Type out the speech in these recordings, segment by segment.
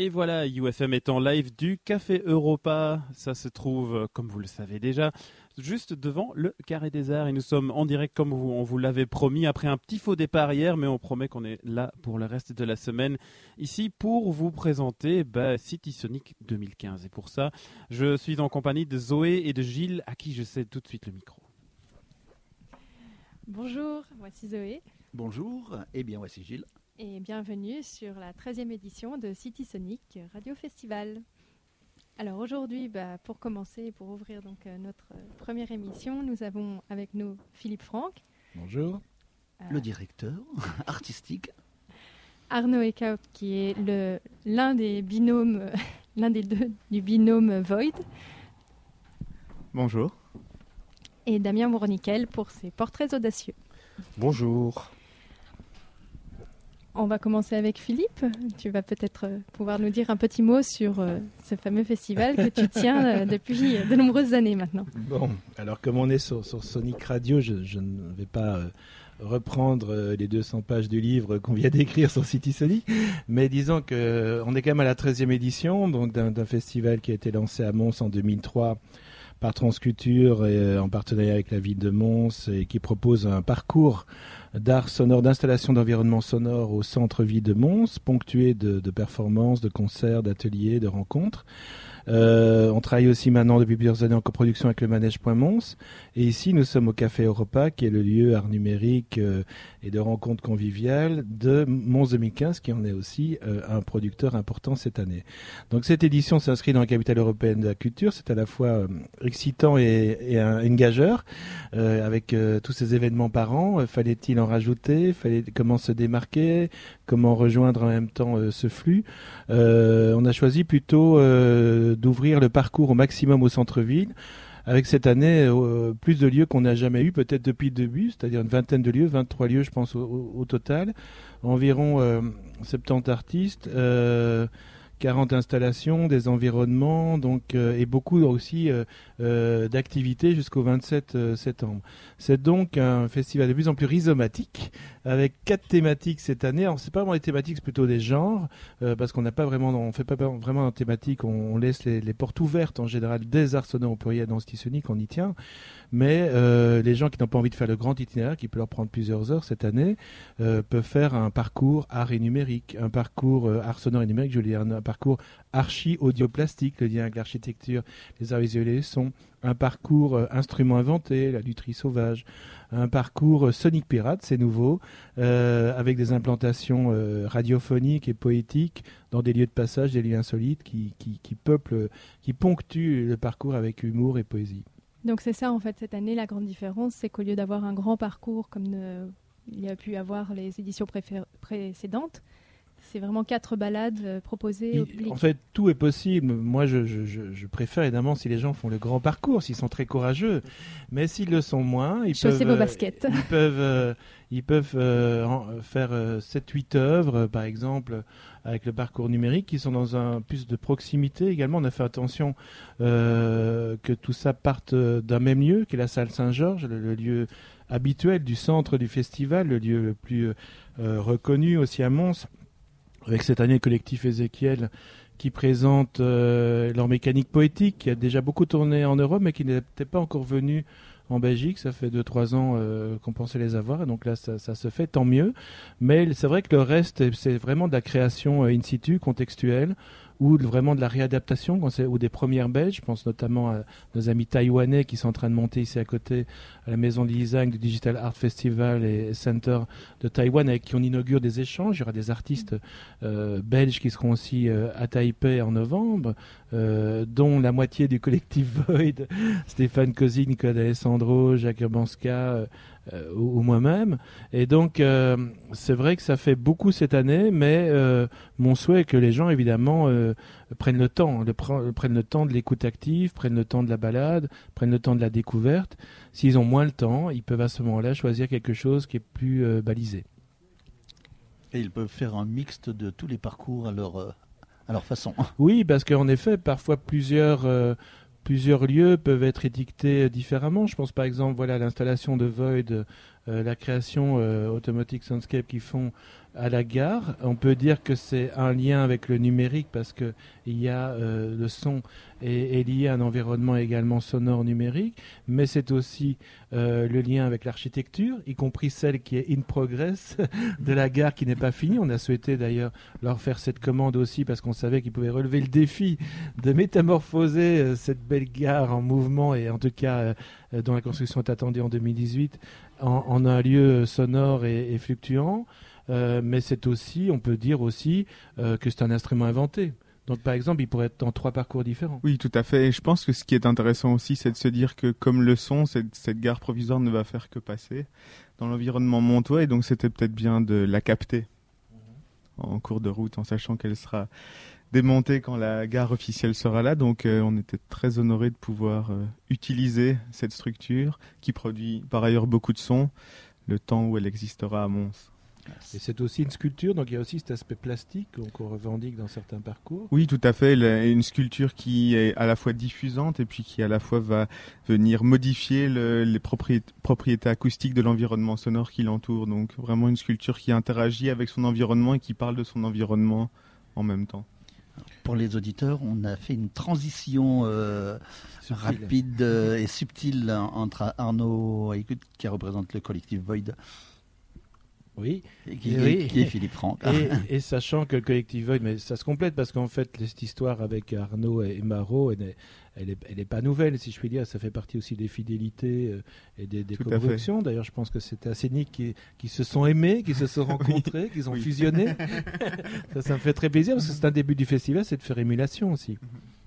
Et voilà, UFM est en live du Café Europa. Ça se trouve, comme vous le savez déjà, juste devant le Carré des Arts. Et nous sommes en direct comme on vous l'avait promis, après un petit faux départ hier, mais on promet qu'on est là pour le reste de la semaine, ici pour vous présenter bah, City Sonic 2015. Et pour ça, je suis en compagnie de Zoé et de Gilles, à qui je cède tout de suite le micro. Bonjour, voici Zoé. Bonjour, et bien voici Gilles et bienvenue sur la 13e édition de City Sonic Radio Festival. Alors aujourd'hui, bah, pour commencer, pour ouvrir donc euh, notre première émission, nous avons avec nous Philippe Franck. Bonjour. Euh, le directeur artistique. Arnaud Ekaut, qui est le, l'un des binômes, l'un des deux du binôme Void. Bonjour. Et Damien Mourniquel pour ses portraits audacieux. Bonjour. On va commencer avec Philippe. Tu vas peut-être euh, pouvoir nous dire un petit mot sur euh, ce fameux festival que tu tiens euh, depuis de nombreuses années maintenant. Bon, alors comme on est sur, Sonic Radio, je, ne vais pas reprendre les 200 pages du livre qu'on vient d'écrire sur City Sonic, mais disons qu'on est quand même à la 13e édition donc d'un festival qui a été lancé à Mons en 2003 par Transculture et en partenariat avec la ville de Mons et qui propose un parcours d'art sonore, d'installation d'environnement sonore au centre-ville de Mons, ponctué de, de performances, de concerts, d'ateliers, de rencontres. Euh, on travaille aussi maintenant depuis plusieurs années en coproduction avec le Manège Point Mons. Et ici, nous sommes au Café Europa, qui est le lieu art numérique euh, et de rencontres conviviales de Mons 2015, qui en est aussi euh, un producteur important cette année. Donc cette édition s'inscrit dans la capitale européenne de la culture. C'est à la fois excitant et, et un engageur, avec tous ces événements par an. Fallait-il en rajouter? Fallait comment se démarquer? Comment rejoindre en même temps ce flux? On a choisi plutôt d'ouvrir le parcours au maximum au centre-ville avec cette année euh, plus de lieux qu'on n'a jamais eu, peut-être depuis le début, c'est-à-dire une vingtaine de lieux, 23 lieux je pense au, total, environ 70 euh, artistes. Euh, 40 installations, des environnements, donc euh, et beaucoup aussi euh, euh, d'activités jusqu'au 27 septembre. C'est donc un festival de plus en plus rhizomatique avec quatre thématiques cette année. Alors c'est pas vraiment des thématiques, c'est plutôt des genres parce qu'on n'a pas vraiment, on fait pas vraiment en thématique, on, laisse les, portes ouvertes en général des arts sonores au pluriel dans Sonic, on y tient. Mais les gens qui n'ont pas envie de faire le grand itinéraire, qui peut leur prendre plusieurs heures cette année, peuvent faire un parcours art et numérique, un parcours art sonore et numérique, je veux dire, un parcours archi-audioplastique, le lien avec l'architecture, les arts visuels et un parcours euh, instrument inventé, la lutherie sauvage, un parcours euh, Sonic Pirate, c'est nouveau, euh, avec des implantations radiophoniques et poétiques dans des lieux de passage, des lieux insolites qui, peuplent, qui ponctuent le parcours avec humour et poésie. Donc c'est ça en fait cette année la grande différence, c'est qu'au lieu d'avoir un grand parcours comme il y a pu avoir les éditions précédentes, c'est vraiment quatre balades euh, proposées au public. En fait, tout est possible. Moi, je, je, préfère évidemment si les gens font le grand parcours, s'ils sont très courageux. Mais s'ils le sont moins, ils peuvent, vos baskets. ils peuvent, euh, ils peuvent euh, faire 7-8 œuvres, par exemple, avec le parcours numérique, qui sont dans un plus de proximité. Également, on a fait attention que tout ça parte d'un même lieu, qui est la salle Saint-Georges, le, lieu habituel du centre du festival, le lieu le plus reconnu aussi à Mons avec cette année collectif Ézéchiel qui présente euh, leur mécanique poétique, qui a déjà beaucoup tourné en Europe, mais qui n'était pas encore venu en Belgique. Ça fait 2-3 ans euh, qu'on pensait les avoir, et donc là, ça, se fait, tant mieux. Mais c'est vrai que le reste, c'est vraiment de la création euh, in situ, contextuelle, ou vraiment de la réadaptation ou des premières belges. Je pense notamment à nos amis taïwanais qui sont en train de monter ici à côté à la maison design du Digital Art Festival et Center de Taïwan avec qui on inaugure des échanges. Il y aura des artistes euh, belges qui seront aussi euh, à Taipei en novembre, euh, dont la moitié du collectif Void, Stéphane Kozin, Nicolas Alessandro, Jacques Urbanska, euh, ou, moi-même. Et donc, euh, c'est vrai que ça fait beaucoup cette année, mais euh, mon souhait est que les gens, évidemment, prennent le temps, le prennent le temps de l'écoute active, prennent le temps de la balade, prennent le temps de la découverte. S'ils ont moins le temps, ils peuvent à ce moment-là choisir quelque chose qui est plus balisé. Et ils peuvent faire un mixte de tous les parcours à leur, à leur façon. Oui, parce qu'en effet, parfois plusieurs plusieurs lieux peuvent être étiquetés différemment. Je pense par exemple voilà l'installation de Void la création Automatic Soundscape qu'ils font à la gare. On peut dire que c'est un lien avec le numérique parce que il y a euh, le son est, lié à un environnement également sonore numérique, mais c'est aussi euh, le lien avec l'architecture, y compris celle qui est in progress de la gare qui n'est pas finie. On a souhaité d'ailleurs leur faire cette commande aussi parce qu'on savait qu'ils pouvaient relever le défi de métamorphoser euh, cette belle gare en mouvement et en tout cas dont la construction est attendue en 2018 en, un lieu sonore et fluctuant. Euh, mais c'est aussi, on peut dire aussi euh, que c'est un instrument inventé. Donc, par exemple, il pourrait être dans trois parcours différents. Oui, tout à fait. Et je pense que ce qui est intéressant aussi, c'est de se dire que, comme le son, cette, gare provisoire ne va faire que passer dans l'environnement montois, et donc c'était peut-être bien de la capter en cours de route, en sachant qu'elle sera démontée quand la gare officielle sera là. Donc, euh, on était très honorés de pouvoir utiliser cette structure qui produit par ailleurs beaucoup de sons, le temps où elle existera à Mons. Et c'est aussi une sculpture, donc il y a aussi cet aspect plastique qu'on revendique dans certains parcours. Oui, tout à fait. Une sculpture qui est à la fois diffusante et puis qui à la fois va venir modifier les propriétés, acoustiques de l'environnement sonore qui l'entoure. Donc vraiment une sculpture qui interagit avec son environnement et qui parle de son environnement en même temps. Pour les auditeurs, on a fait une transition euh, rapide euh, et subtile entre Arnaud Aykut, qui représente le collectif Void, oui. Qui, est Philippe Franck. Et, sachant que le collectif Void, mais ça se complète parce qu'en fait, cette histoire avec Arnaud et Marot, elle n'est elle est, pas nouvelle, si je puis dire. Ça fait partie aussi des fidélités euh, et des, des D'ailleurs, je pense que c'était Assénique qui, qui se sont aimés, qui se sont rencontrés, qui ont fusionné. ça, ça me fait très plaisir parce que c'est un début du festival, c'est de faire émulation aussi. Mhm.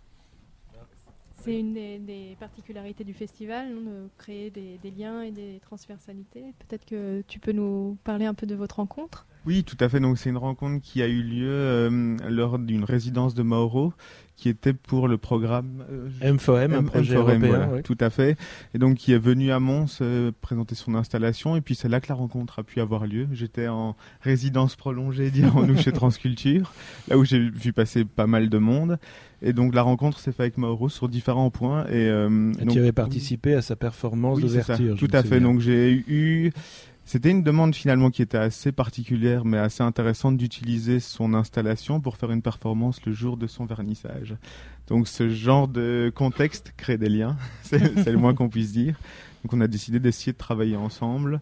C'est une des, particularités du festival, de créer des, liens et des transversalités. Peut-être que tu peux nous parler un peu de votre rencontre? Oui, tout à fait. Donc c'est une rencontre qui a eu lieu euh, lors d'une résidence de Mauro, qui était pour le programme euh, M4M, un projet européen. Tout à fait. Et donc qui est venu à Mons euh, présenter son installation. Et puis c'est là que la rencontre a pu avoir lieu. J'étais en résidence prolongée, dirons-nous, chez Transculture, là où j'ai vu passer pas mal de monde. Et donc la rencontre s'est faite avec Mauro sur différents points. Et, euh, tu avais participé à sa performance d'ouverture. Tout à fait. Donc j'ai eu. C'était une demande finalement qui était assez particulière mais assez intéressante d'utiliser son installation pour faire une performance le jour de son vernissage. Donc ce genre de contexte crée des liens, c'est le moins qu'on puisse dire. Donc on a décidé d'essayer de travailler ensemble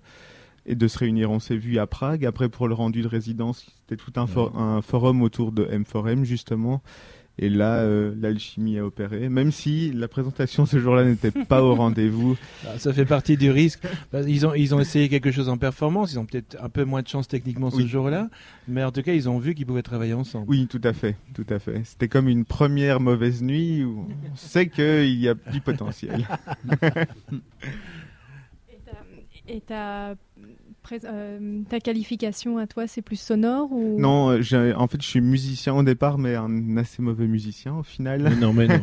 et de se réunir. On s'est vu à Prague. Après pour le rendu de résidence, c'était tout un, un forum autour de M4M justement et là, euh, l'alchimie a opéré, même si la présentation ce jour-là n'était pas au rendez-vous. Ah, ça fait partie du risque. Ils ont, ils ont essayé quelque chose en performance, ils ont peut-être un peu moins de chance techniquement ce jour-là, mais en tout cas, ils ont vu qu'ils pouvaient travailler ensemble. Oui, tout à fait, tout à fait. C'était comme une première mauvaise nuit où on sait qu'il y a du potentiel. et ta euh, ta qualification à toi, c'est plus sonore ou? Non, euh, en fait, je suis musicien au départ, mais un assez mauvais musicien au final. non, mais non.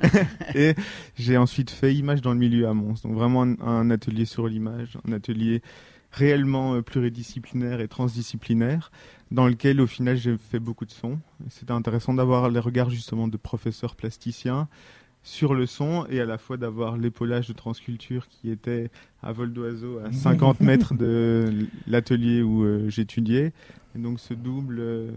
et j'ai ensuite fait image dans le milieu à Mons, donc vraiment un, atelier sur l'image, un atelier réellement euh, pluridisciplinaire et transdisciplinaire, dans lequel au final j'ai fait beaucoup de sons. C'était intéressant d'avoir les regards justement de professeurs plasticiens sur le son et à la fois d'avoir l'épaulage de transculture qui était à vol d'oiseau à 50 mètres de l'atelier où euh, j'étudiais et donc ce double. Euh,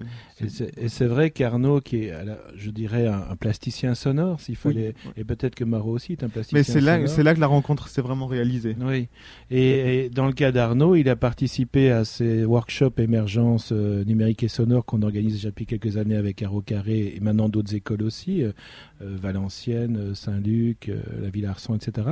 et c'est vrai qu'Arnaud, qui est, je dirais, un, plasticien sonore, s'il fallait, et peut-être que Marot aussi est un plasticien Mais c'est là, c'est là que la rencontre s'est vraiment réalisée. Oui. Et, dans le cas d'Arnaud, il a participé à ces workshops émergence euh, numérique et sonore qu'on organise depuis quelques années avec Arro Carré et maintenant d'autres écoles aussi, euh, Valenciennes, Saint-Luc, la Ville Arson, etc.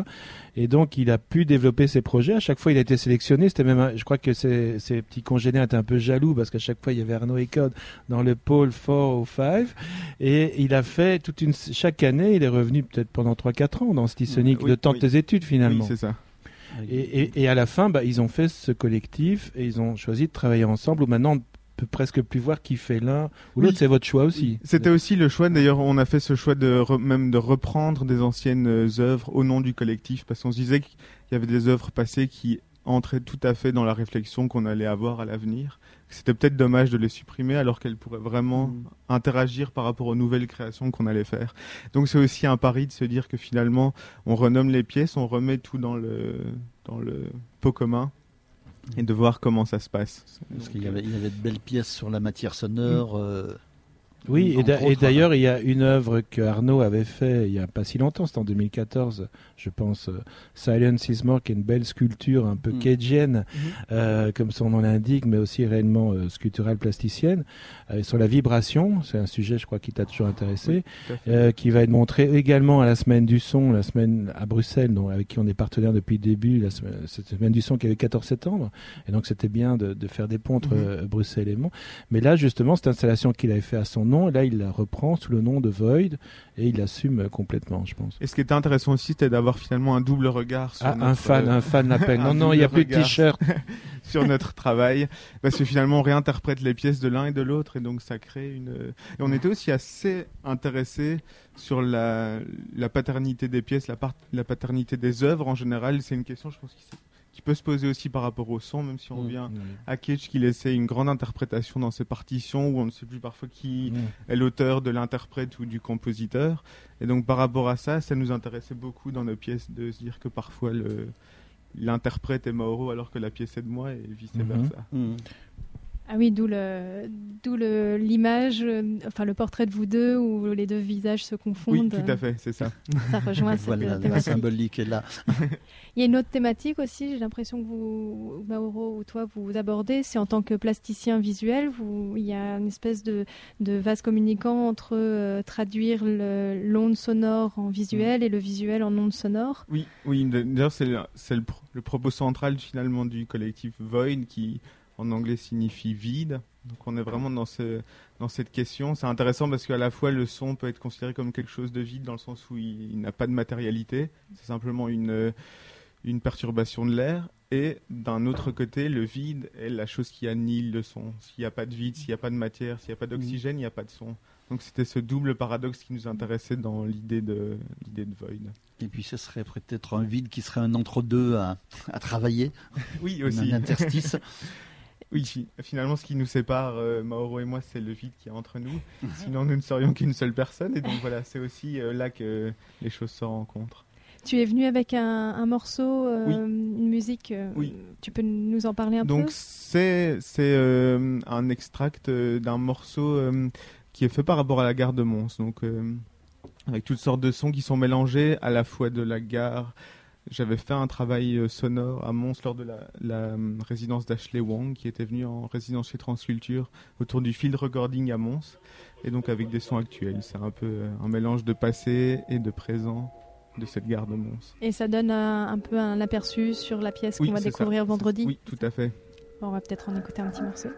Et donc, il a pu développer ses projets. À chaque fois, il a été sélectionné. C'était même, je crois que ses, ses petits congénères étaient un peu jaloux parce que à chaque fois il y avait Arnaud Ecode dans le pôle 4 ou 5 et il a fait toute une chaque année il est revenu peut-être pendant 3-4 ans dans Stisonic le temps de tes études finalement c'est ça et, à la fin bah, ils ont fait ce collectif et ils ont choisi de travailler ensemble où maintenant peut presque plus voir qui fait l'un ou l'autre, c'est votre choix aussi. C'était aussi le choix. D'ailleurs, on a fait ce choix de même de reprendre des anciennes euh, œuvres au nom du collectif, parce qu'on se disait qu'il y avait des œuvres passées qui entraient tout à fait dans la réflexion qu'on allait avoir à l'avenir c'était peut-être dommage de les supprimer alors qu'elles pourraient vraiment mm. interagir par rapport aux nouvelles créations qu'on allait faire. Donc c'est aussi un pari de se dire que finalement on renomme les pièces, on remet tout dans le dans le pot commun et de voir comment ça se passe. Parce qu'il y y avait de belles pièces sur la matière sonore. euh, Oui, et d'ailleurs, il y a une œuvre que Arnaud avait fait il y a pas si longtemps, c'était en 2014, je pense, euh, Silence is More, qui est une belle sculpture un peu Mm. cageenne, euh, comme son nom l'indique, mais aussi réellement euh, sculpturale plasticienne, euh, sur la vibration, c'est un sujet, je crois, qui t'a toujours intéressé, fait. euh, qui va être montré également à la semaine du son, la semaine à Bruxelles, donc, avec qui on est partenaire depuis le début, la semaine, cette semaine du son qui avait 14 septembre, et donc c'était bien de, de faire des ponts entre Mhm. euh, Bruxelles et Mont. Mais là, justement, cette installation qu'il avait fait à son nom, là, il la reprend sous le nom de Void, et il l'assume euh, complètement, je pense. Et ce qui était intéressant aussi, c'était d'avoir finalement un double regard sur Ah, notre, un fan, un fan l'appelle. Non, non, il n'y a plus de t-shirt. sur notre travail, parce que finalement on réinterprète les pièces de l'un et de l'autre, et donc ça crée une. Et on était aussi assez intéressé sur la, la paternité des pièces, la, part- la paternité des œuvres en général. C'est une question, je pense, qui, s'est- qui peut se poser aussi par rapport au son, même si on Mm. vient à Cage qui laissait une grande interprétation dans ses partitions, où on ne sait plus parfois qui Mm. est l'auteur de l'interprète ou du compositeur. Et donc par rapport à ça, ça nous intéressait beaucoup dans nos pièces de se dire que parfois le l'interprète est Mauro alors que la pièce est de moi et vice versa. Mm. Ah oui, d'où le, d'où le, l'image, euh, enfin le portrait de vous deux où les deux visages se confondent. Oui, tout à fait, c'est ça. Ça rejoint cette Voilà, la thématique. symbolique est là. Il y a une autre thématique aussi, j'ai l'impression que vous, Mauro ou toi, vous abordez, c'est en tant que plasticien visuel, vous, il y a une espèce de, de vase communicant entre euh, traduire l'onde sonore en visuel et le visuel en onde sonore. Oui, oui. D'ailleurs, c'est le, c'est le, pro- le propos central finalement du collectif Void qui en anglais signifie vide. Donc on est vraiment dans, ce, dans cette question. C'est intéressant parce qu'à la fois le son peut être considéré comme quelque chose de vide dans le sens où il, il n'a pas de matérialité. C'est simplement une, une perturbation de l'air. Et d'un autre côté, le vide est la chose qui annihile le son. S'il n'y a pas de vide, s'il n'y a pas de matière, s'il n'y a pas d'oxygène, il n'y a pas de son. Donc c'était ce double paradoxe qui nous intéressait dans l'idée de, l'idée de Void. Et puis ce serait peut-être un vide qui serait un entre-deux à, à travailler, Oui, un aussi. interstice. Oui, fi- finalement, ce qui nous sépare, euh, Mauro et moi, c'est le vide qui est entre nous. Sinon, nous ne serions qu'une seule personne. Et donc, voilà, c'est aussi euh, là que les choses se rencontrent. Tu es venu avec un, un morceau, euh, Oui. une musique, Oui. tu peux nous en parler un Donc, peu c'est c'est un extract d'un morceau qui est fait par rapport à la gare de Mons. Donc, avec toutes sortes de sons qui sont mélangés à la fois de la gare. J'avais fait un travail euh, sonore à Mons lors de la, la, euh, résidence d'Ashley Wang, qui était venu en résidence chez Transculture autour du field recording à Mons, et donc avec des sons actuels. C'est un peu euh, un mélange de passé et de présent de cette gare de Mons. Et ça donne un, un peu un aperçu sur la pièce Oui, qu'on va ça. découvrir vendredi. Oui, tout à fait. Bon, on va peut-être en écouter un petit morceau.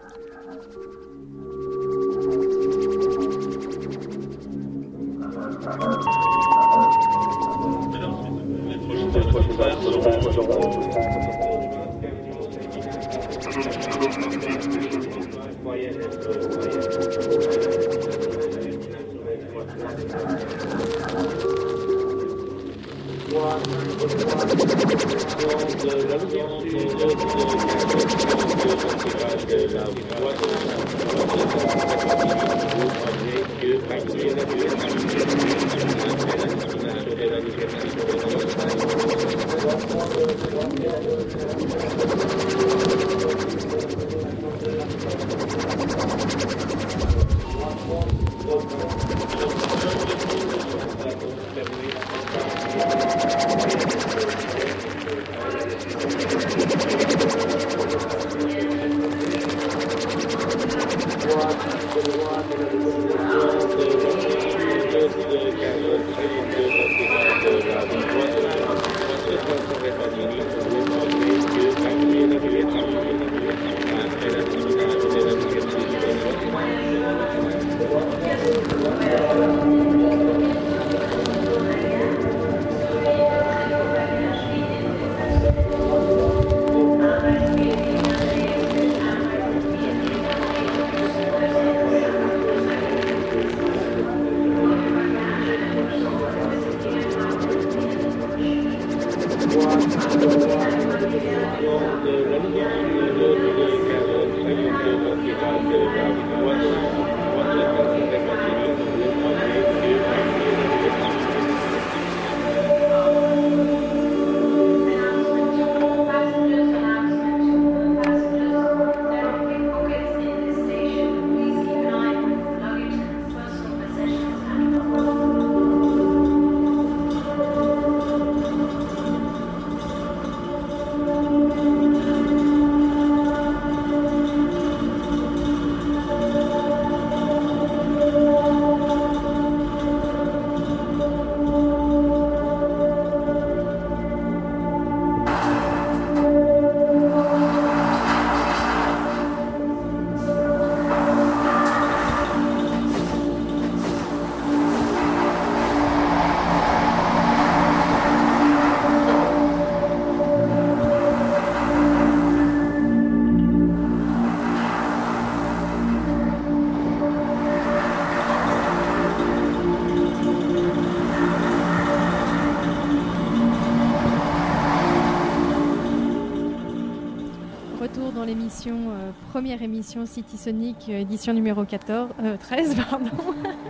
Première émission City Sonic, édition numéro 14, 13, pardon.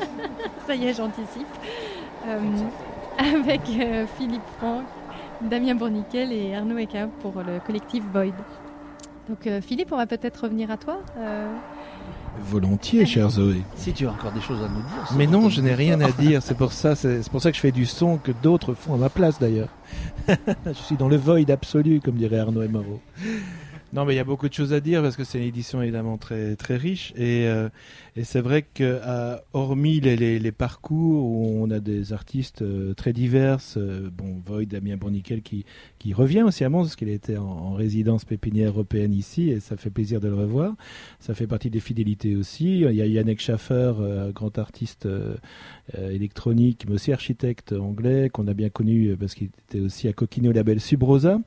Ça y est, j'anticipe. avec Philippe Franck, Damien Bourniquel et Arnaud Eka pour le collectif Void. Donc Philippe, on va peut-être revenir à toi. Volontiers, cher Zoé. Si tu as encore des choses à nous dire. Mais non, je n'ai rien à dire. C'est pour ça, c'est pour ça que je fais du son que d'autres font à ma place d'ailleurs. je suis dans le void absolu, comme dirait Arnaud et Non, mais il y a beaucoup de choses à dire parce que c'est une édition évidemment très très riche. Et euh, et c'est vrai que, hormis les, parcours où on a des artistes euh, très divers, euh, bon, Void, Damien Bourniquel qui, revient aussi à Mons, parce qu'il était en, en, résidence pépinière européenne ici, et ça fait plaisir de le revoir. Ça fait partie des fidélités aussi. Il y a Yannick Schaffer, euh, grand artiste électronique, mais aussi architecte anglais, qu'on a bien connu parce qu'il était aussi à Coquino Label Subrosa,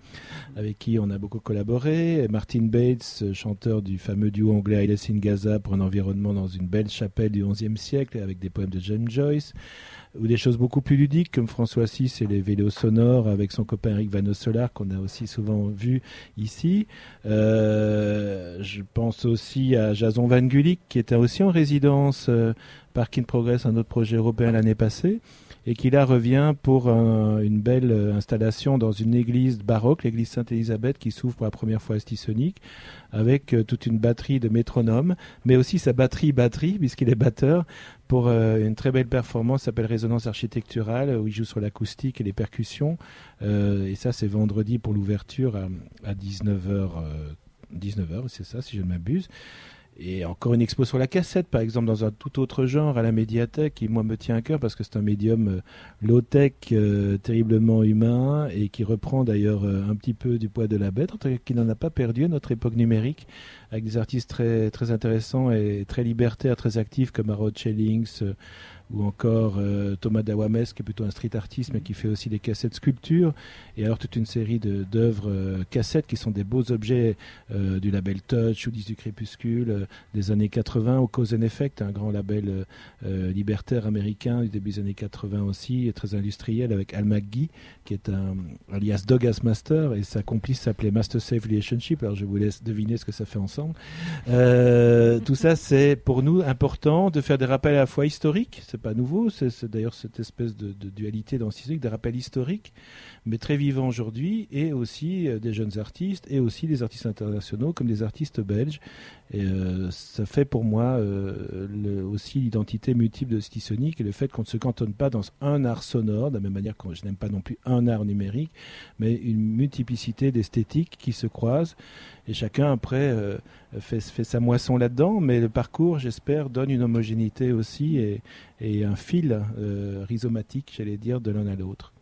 avec qui on a beaucoup collaboré. Martin Bates, chanteur du fameux duo anglais I in Gaza pour un environnement dans une une belle chapelle du XIe siècle avec des poèmes de James Joyce, ou des choses beaucoup plus ludiques comme François VI et les vélos sonores avec son copain Eric Van Solar qu'on a aussi souvent vu ici. Euh, je pense aussi à Jason Van Gulik qui était aussi en résidence euh, Park in Progress, un autre projet européen l'année passée et qui là revient pour une belle euh, installation dans une église baroque, l'église Sainte-Élisabeth, qui s'ouvre pour la première fois à Stisonic, avec euh, toute une batterie de métronomes, mais aussi sa batterie-batterie, puisqu'il est batteur, pour euh, une très belle performance, s'appelle Résonance architecturale, où il joue sur l'acoustique et les percussions. et ça, c'est vendredi pour l'ouverture à, à 19h. 19h, c'est ça, si je ne m'abuse. Et encore une expo sur la cassette, par exemple, dans un tout autre genre, à la médiathèque, qui moi me tient à cœur parce que c'est un médium euh, low-tech, euh, terriblement humain, et qui reprend d'ailleurs euh, un petit peu du poids de la bête, qui n'en a pas perdu à notre époque numérique, avec des artistes très, très intéressants et très libertaires, très actifs, comme Harold Schellings, ou encore euh, Thomas Dawames, qui est plutôt un street artiste, mais qui fait aussi des cassettes sculptures, et alors toute une série d'œuvres euh, cassettes qui sont des beaux objets euh, du label Touch ou du Crépuscule des années 80, au Cause and Effect, un grand label libertaire américain du début des années 80 aussi, et très industriel, avec Al McGee, qui est un alias Dog as Master, et sa complice s'appelait Master Safe Relationship, alors je vous laisse deviner ce que ça fait ensemble. tout ça, c'est pour nous important de faire des rappels à la fois historiques, pas nouveau. C'est d'ailleurs cette espèce de, dualité dans Sismic, des rappels historiques, mais très vivants aujourd'hui, et aussi euh, des jeunes artistes, et aussi des artistes internationaux, comme des artistes belges. Et euh, ça fait pour moi euh, aussi l'identité multiple de Stisonic et le fait qu'on ne se cantonne pas dans un art sonore, de la même manière que je n'aime pas non plus un art numérique, mais une multiplicité d'esthétiques qui se croisent. Et chacun, après, fait, fait, sa moisson là-dedans, mais le parcours, j'espère, donne une homogénéité aussi et, et un fil euh, rhizomatique, j'allais dire, de l'un à l'autre.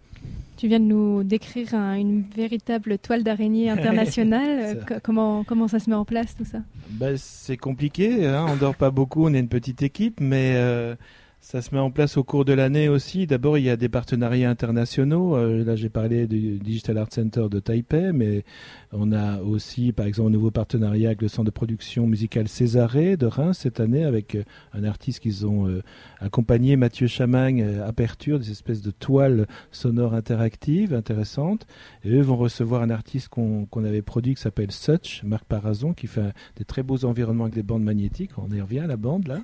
Tu viens de nous décrire une véritable toile d'araignée internationale. comment, comment ça se met en place tout ça? Ben, C'est compliqué, hein on dort pas beaucoup, on est une petite équipe, mais euh, ça se met en place au cours de l'année aussi. D'abord, il y a des partenariats internationaux. Euh, là, j'ai parlé du Digital Art Center de Taipei, mais on a aussi, par exemple, un nouveau partenariat avec le centre de production musicale Césarée de Reims cette année, avec euh, un artiste qu'ils ont euh, accompagné, Mathieu Chamagne, Aperture, des espèces de toiles sonores interactives intéressantes. Et eux vont recevoir un artiste qu'on avait produit qui s'appelle Such, Marc Parazon, qui fait des très beaux environnements avec des bandes magnétiques. On y revient à la bande là.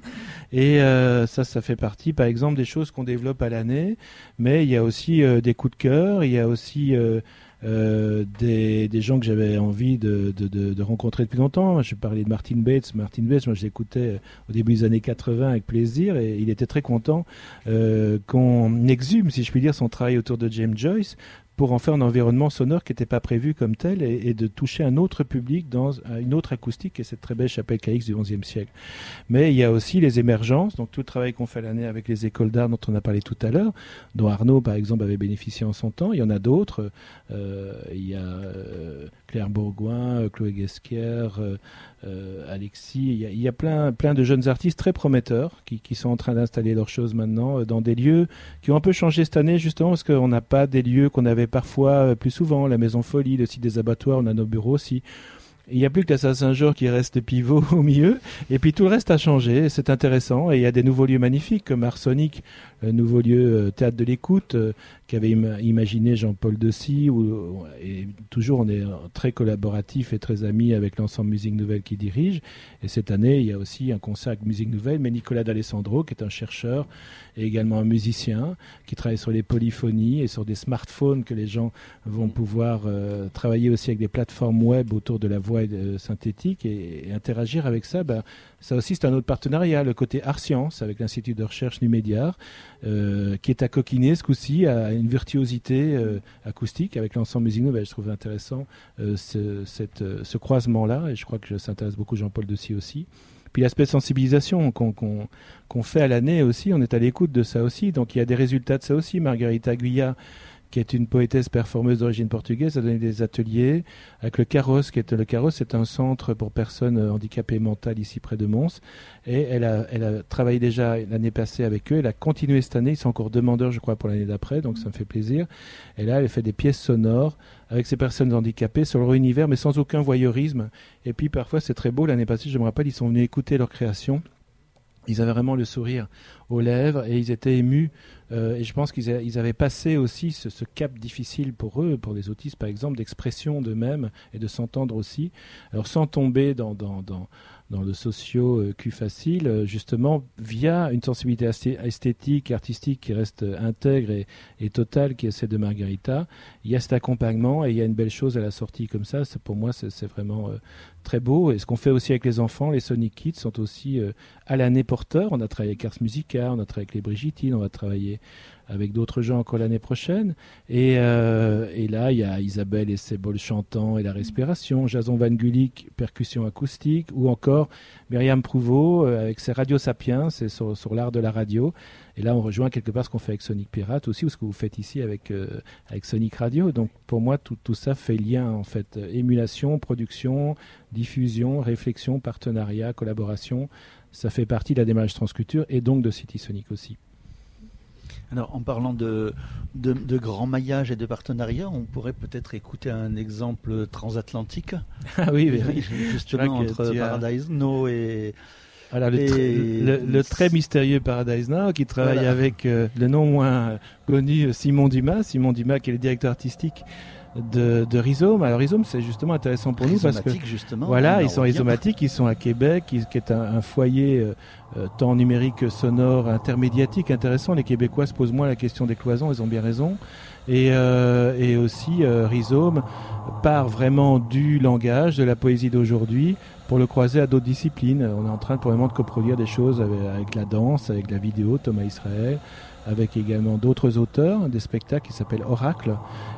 Et ça, ça fait par exemple, des choses qu'on développe à l'année, mais il y a aussi euh, des coups de cœur, il y a aussi euh, euh, des, gens que j'avais envie de, rencontrer depuis longtemps. Je parlais de Martin Bates. Martin Bates, moi je l'écoutais au début des années 80 avec plaisir et il était très content qu'on exhume, si je puis dire, son travail autour de James Joyce pour en faire un environnement sonore qui n'était pas prévu comme tel et, de toucher un autre public dans une autre acoustique et cette très belle chapelle KX du XIe siècle. Mais il y a aussi les émergences, donc tout le travail qu'on fait l'année avec les écoles d'art dont on a parlé tout à l'heure, dont Arnaud par exemple avait bénéficié en son temps. Il y en a d'autres. Euh, il y a euh, Claire Bourgoin, euh, Chloé Guesquière, Alexis. Il y, a, plein, plein de jeunes artistes très prometteurs qui, sont en train d'installer leurs choses maintenant dans des lieux qui ont un peu changé cette année justement parce qu'on n'a pas des lieux qu'on avait parfois euh, plus souvent, la Maison Folie, le site des abattoirs, on a nos bureaux aussi. Il n'y a plus que la Saint-Georges qui reste pivot au milieu, et puis tout le reste a changé, c'est intéressant, et il y a des nouveaux lieux magnifiques, comme Arsonic, nouveau lieu euh, théâtre de l'écoute, euh, qu'avait imaginé Jean-Paul Dessy. et toujours, on est très collaboratif et très amis avec l'ensemble Musique Nouvelle qui dirige. Et cette année, il y a aussi un concert avec Musique Nouvelle, mais Nicolas D'Alessandro, qui est un chercheur et également un musicien, qui travaille sur les polyphonies et sur des smartphones que les gens vont pouvoir euh, travailler aussi avec des plateformes web autour de la voix euh, synthétique et, interagir avec ça. Ben, ça aussi, c'est un autre partenariat, le côté art science avec l'Institut de recherche Numédiar, euh, qui est à coquiner ce coup-ci, à une virtuosité euh, acoustique avec l'ensemble Musique Nouvelle. Je trouve intéressant euh, ce, cette, ce croisement-là, et je crois que ça intéresse beaucoup Jean-Paul Dessy aussi. Puis l'aspect sensibilisation qu'on fait à l'année aussi, on est à l'écoute de ça aussi. Donc il y a des résultats de ça aussi. Margarita Guilla qui est une poétesse performeuse d'origine portugaise, a donné des ateliers avec le Carrosse, qui est le c'est un centre pour personnes handicapées mentales ici près de Mons. Et elle a, elle a travaillé déjà l'année passée avec eux. Elle a continué cette année. Ils sont encore demandeurs, je crois, pour l'année d'après, donc ça me fait plaisir. Et là, elle fait des pièces sonores avec ces personnes handicapées sur leur univers, mais sans aucun voyeurisme. Et puis parfois, c'est très beau. L'année passée, je me rappelle, ils sont venus écouter leur création. Ils avaient vraiment le sourire aux lèvres et ils étaient émus. Euh, et je pense qu'ils avaient passé aussi ce, cap difficile pour eux, pour les autistes par exemple, d'expression d'eux-mêmes et de s'entendre aussi. Alors sans tomber dans, dans, dans, dans le socio cul facile, euh, justement via une sensibilité esthétique, artistique qui reste intègre et, totale, qui est celle de Margarita. Il y a cet accompagnement et il y a une belle chose à la sortie comme ça. Pour moi, c'est vraiment euh, très beau. Et ce qu'on fait aussi avec les enfants, les Sonic Kids sont aussi euh, à l'année porteurs. On a travaillé avec Ars Musica, on a travaillé avec les Brigittines, on va travailler avec d'autres gens encore l'année prochaine. Et, euh, là, il y a Isabelle et ses bols chantants et la respiration, Jason Van Gulik, percussion acoustique, ou encore Myriam Prouveau avec ses radios sapiens, c'est sur, sur l'art de la radio. Et là, on rejoint quelque part ce qu'on fait avec Sonic Pirate aussi, ou ce que vous faites ici avec, euh, avec Sonic Radio. Donc pour moi, tout, tout ça fait lien, en fait. Émulation, production, diffusion, réflexion, partenariat, collaboration. Ça fait partie de la démarche transculture et donc de City Sonic aussi. Alors, en parlant de, de, grand maillage et de partenariat, on pourrait peut-être écouter un exemple transatlantique. Ah oui, oui, justement entre Paradise No et. le, très mystérieux Paradise Now qui travaille avec euh, le non moins connu Simon Dumas. Simon Dumas qui est le directeur artistique de, de Rhizome. Alors Rhizome, c'est justement intéressant pour nous parce que justement, voilà, ils sont rhizomatiques, ils sont à Québec, qui, est un, foyer euh, euh, tant numérique sonore intermédiatique intéressant. Les Québécois se posent moins la question des cloisons, ils ont bien raison. Et, euh, et aussi Rhizome part vraiment du langage, de la poésie d'aujourd'hui pour le croiser à d'autres disciplines. On est en train pour le moment de coproduire des choses avec, avec la danse, avec la vidéo, Thomas Israël, avec également d'autres auteurs, des spectacles qui s'appellent Oracle.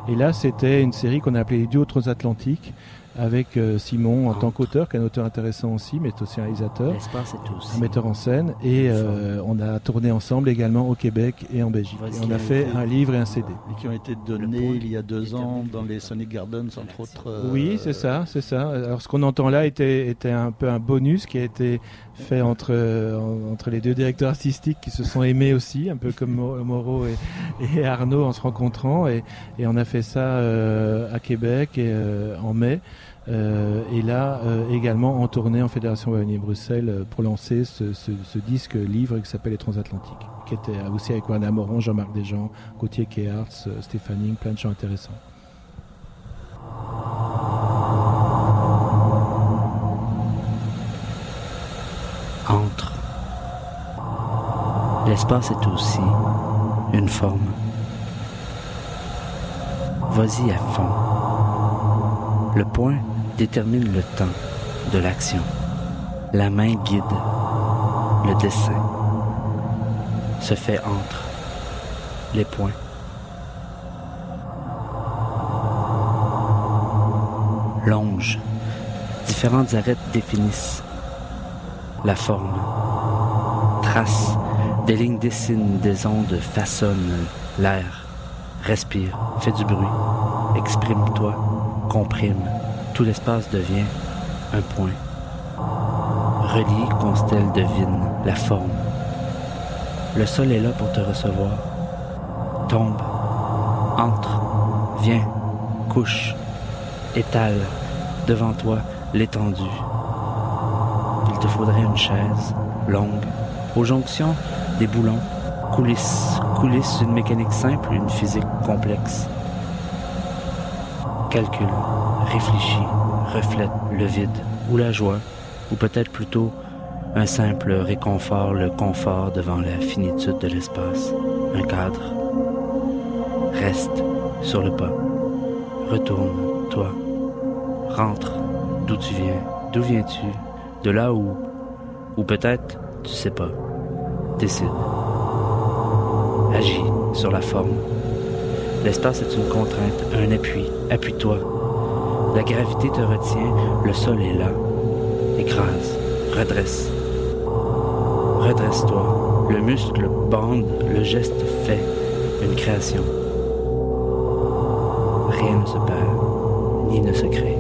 Et là, c'était une série qu'on a appelée Les Duos Transatlantiques avec euh, Simon en tant qu'auteur, qui est un auteur intéressant aussi, mais aussi un réalisateur, un metteur en scène. Et euh, on a tourné ensemble également au Québec et en Belgique. Et on a fait un livre et un CD. Et qui ont été donnés il y a deux ans dans les Sonic Gardens, entre autres. Euh, oui, c'est ça, c'est ça. Alors ce qu'on entend là était, était un peu un bonus qui a été fait entre, entre les deux directeurs artistiques qui se sont aimés aussi, un peu comme Moreau et, et Arnaud en se rencontrant. Et, et on a fait ça à Québec et, en mai. Euh, et là, euh, également en tournée en Fédération Wallonie-Bruxelles euh, pour lancer ce, disque livre qui s'appelle Les Transatlantiques, qui était aussi avec Wanda Moron, Jean-Marc Desjans, Gauthier Kehartz, Stéphanie, plein de gens intéressants. Entre. L'espace est aussi une forme. Vas-y à fond. Le point détermine le temps de l'action. La main guide. Le dessin se fait entre les points. Longe. Différentes arêtes définissent la forme. Trace. Des lignes dessinent, des ondes façonnent l'air. Respire, fais du bruit, exprime-toi, comprime tout l'espace devient un point. Relie, constelle, devine la forme. Le sol est là pour te recevoir. Tombe, entre, viens, couche, étale devant toi l'étendue. Il te faudrait une chaise longue, aux jonctions des boulons, coulisses, coulisse une mécanique simple, une physique complexe. Calcul, réfléchi, reflète le vide ou la joie, ou peut-être plutôt un simple réconfort, le confort devant la finitude de l'espace, un cadre. Reste sur le pas. Retourne, toi. Rentre d'où tu viens. D'où viens-tu? De là où Ou peut-être, tu sais pas. Décide. Agis sur la forme. L'espace est une contrainte, un appui. Appuie-toi. La gravité te retient, le sol est là. Écrase, redresse. Redresse-toi. Le muscle bande, le geste fait une création. Rien ne se perd, ni ne se crée.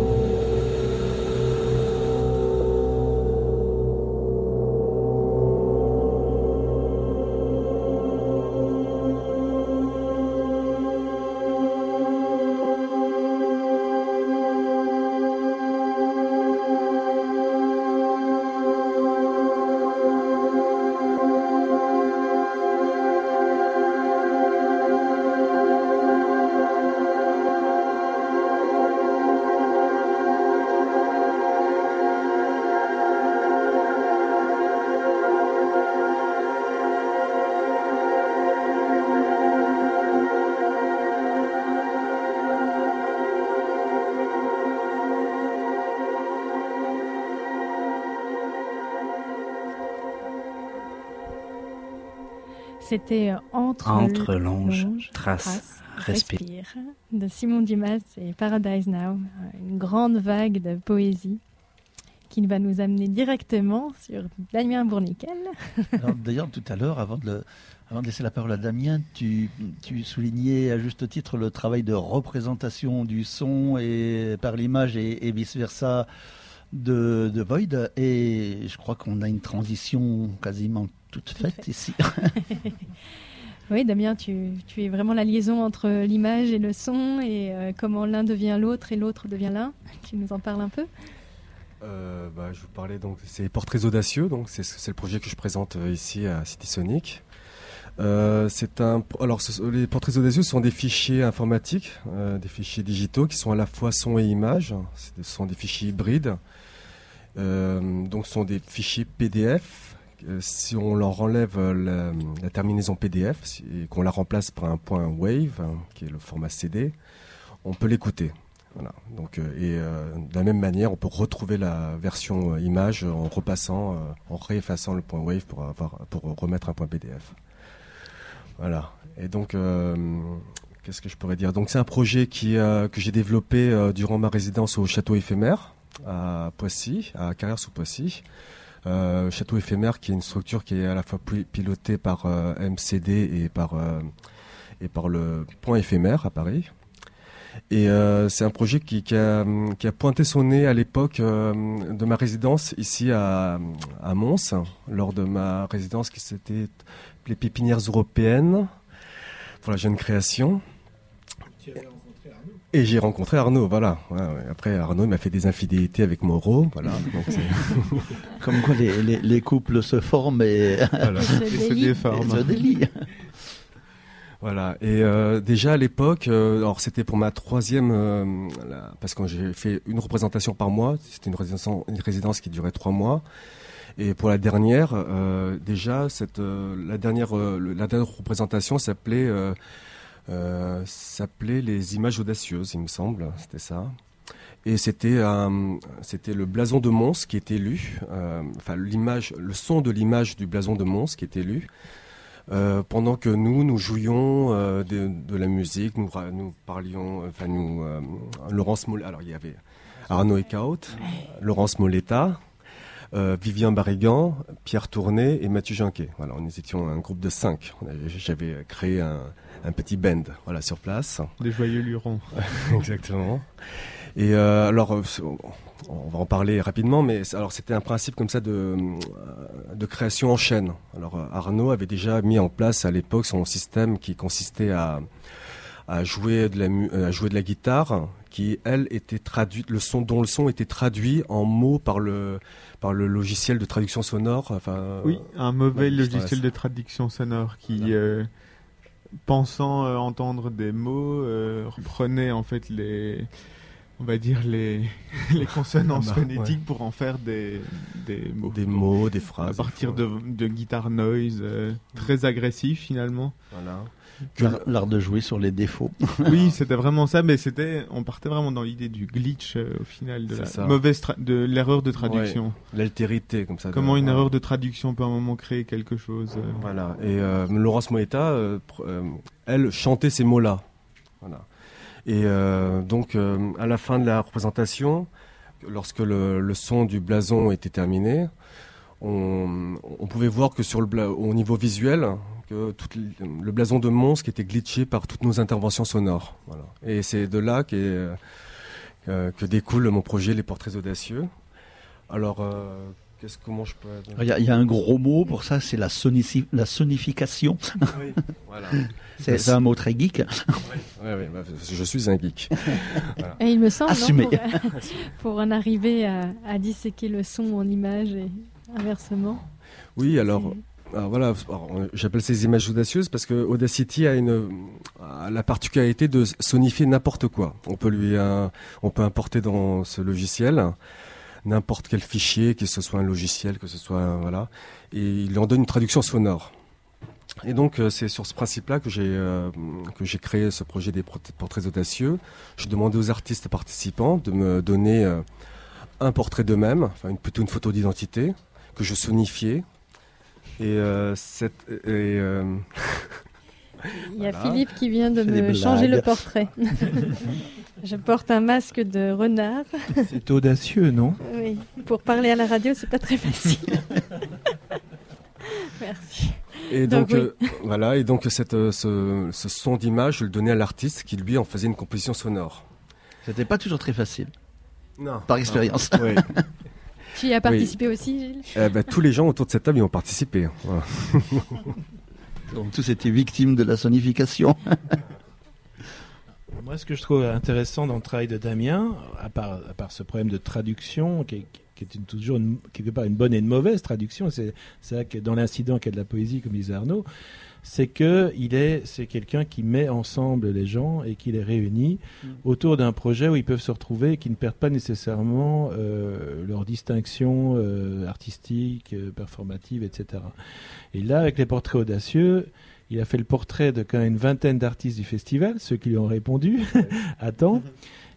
C'était euh, Entre, Entre longe, longe, trace, respire. de Simon Dumas et Paradise Now, une grande vague de poésie qui va nous amener directement sur Damien Bourniquel. D'ailleurs, tout à l'heure, avant de, le- avant de laisser la parole à Damien, tu, tu soulignais à juste titre le travail de représentation du son et par l'image et, et vice-versa de, de Void. Et je crois qu'on a une transition quasiment toute faite fait. ici. Oui, Damien, tu, tu es vraiment la liaison entre l'image et le son et euh, comment l'un devient l'autre et l'autre devient l'un. Tu nous en parles un peu? Euh, bah, je vous parlais donc, c'est Portraits audacieux, donc c'est c'est le projet que je présente euh, ici à City Sonic. Euh, c'est un, alors ce- les portraits audacieux sont des fichiers informatiques, euh, des fichiers digitaux qui sont à la fois son et image. Ce sont des fichiers hybrides. Euh, donc ce sont des fichiers PDF. Euh, si on leur enlève euh, la, terminaison PDF et qu'on la remplace par un point Wave, hein, qui est le format CD, on peut l'écouter. Voilà. Donc, euh, et de la même manière, on peut retrouver la version image en repassant, en réeffaçant le point Wave pour, avoir, pour remettre un point PDF. Voilà. Et donc, qu'est-ce que je pourrais dire? Donc, c'est un projet qui, que j'ai développé durant ma résidence au château éphémère à Poissy, à Carrière-sous-Poissy. Euh, château éphémère, qui est une structure qui est à la fois pi- pilotée par euh, MCD et par, euh, et par le point éphémère à Paris. Et c'est un projet qui, a, pointé son nez à l'époque de ma résidence ici à, à Mons, lors de ma résidence qui s'était les pépinières européennes pour la jeune création. Et j'ai rencontré Arnaud, voilà. Ouais, ouais. Après, Arnaud il m'a fait des infidélités avec Moreau, voilà. Donc, Comme quoi les, les, les couples se forment et, voilà. Je Et se délie. et déforme. se délient. Voilà. Et euh, déjà à l'époque, euh, alors c'était pour ma troisième, euh, la- parce que j'ai fait une représentation par mois. C'était une résidence, une résidence qui durait trois mois. Et pour la dernière, euh, déjà cette, euh, la dernière, euh, la dernière représentation s'appelait, euh, euh, s'appelait les images audacieuses, il me semble. C'était ça. Et c'était un- c'était le blason de Mons qui était lu, euh, enfin l'image, le son de l'image du blason de Mons qui était lu. Euh, pendant que nous, nous jouions euh, de, de la musique, nous, parlions, enfin nous, euh, Laurence alors il y avait Arnaud Ecaut, Laurence Moletta, euh, Vivien Barrigan, Pierre Tourné et Mathieu Janquet. Voilà, nous étions un groupe de cinq. On J'avais créé un, un petit band, voilà, sur place. Des joyeux lurons. Exactement. Et euh, alors, euh, on va en parler rapidement, mais alors c'était un principe comme ça de, euh, de création en chaîne. Alors euh, Arnaud avait déjà mis en place à l'époque son système qui consistait à, à jouer de la euh, à jouer de la guitare, qui elle était traduite, le son dont le son était traduit en mots par le par le logiciel de traduction sonore. Enfin, Oui, un mauvais ouais, logiciel de traduction sonore qui Voilà. euh, pensant euh, entendre des mots, euh, reprenait en fait les, on va dire les, les consonances Ah bah, phonétiques pour en faire des, des mots. Des mots, des à phrases. partir des de, de guitare noise très agressif finalement. Voilà. L'art- L'art de jouer sur les défauts. oui, c'était vraiment ça, mais c'était, on partait vraiment dans l'idée du glitch euh, au final, de la ça. mauvaise, de l'erreur de traduction. L'altérité, comme ça. de- Comment une erreur de traduction peut à un moment créer quelque chose. euh, Voilà. Et euh, Laurence Moetta, elle chantait ces mots-là. Voilà. Et donc, à la fin de la représentation, lorsque le, le son du blason était terminé, on, on pouvait voir que sur le bla- au niveau visuel, que tout le, blason de Mons qui était glitché par toutes nos interventions sonores. Voilà. Et c'est de là euh, euh, que découle mon projet Les Portraits Audacieux. Alors, euh, qu'est-ce comment je peux Il y, a, il y a un gros mot pour ça, c'est la, sonification. Oui, voilà. C'est un mot très geek. Ouais, ouais, bah, je suis un geek. Et il me semble, non, pour, pour en arriver à, à disséquer le son en images et inversement. Oui, alors, voilà, alors, on- j'appelle ces images audacieuses parce que Audacity a une la particularité de sonifier n'importe quoi. On peut lui euh, on peut importer dans ce logiciel n'importe quel fichier, que ce soit un logiciel, que ce soit voilà, et il en donne une traduction sonore. Et donc euh, c'est sur ce principe-là que j'ai euh, que j'ai créé ce projet des portraits audacieux. Je demandais aux artistes participants de me donner un portrait d'eux-mêmes, enfin une, plutôt une photo d'identité que je sonifiais. Et euh, cette et, euh, Il y a Voilà. Philippe qui vient de me changer le portrait. Je porte un masque de renard. C'est audacieux, non? Oui, pour parler à la radio, c'est pas très facile. Merci. et Donc, donc, euh, voilà et donc cette, ce, ce son d'image je le donnais à l'artiste qui lui en faisait une composition sonore. C'était pas toujours très facile, Non. par expérience. Oui. Tu y as participé aussi, Gilles Eh ben, tous les gens autour de cette table y ont participé. Voilà. Donc tous étaient victimes de la sonification. Moi, ce que je trouve intéressant dans le travail de Damien, à part, à part ce problème de traduction, qui est, qui est une- toujours une- quelque part une bonne et une mauvaise traduction, c'est ça que dans l'incident qu'il y a de la poésie, comme disait Arnaud, c'est que il est, c'est quelqu'un qui met ensemble les gens et qui les réunit autour d'un projet où ils peuvent se retrouver et qui ne perdent pas nécessairement euh, leur distinction euh, artistique, euh, performative, etc. Et là, avec les portraits audacieux, il a fait le portrait de quand même une vingtaine d'artistes du festival, ceux qui lui ont répondu à temps.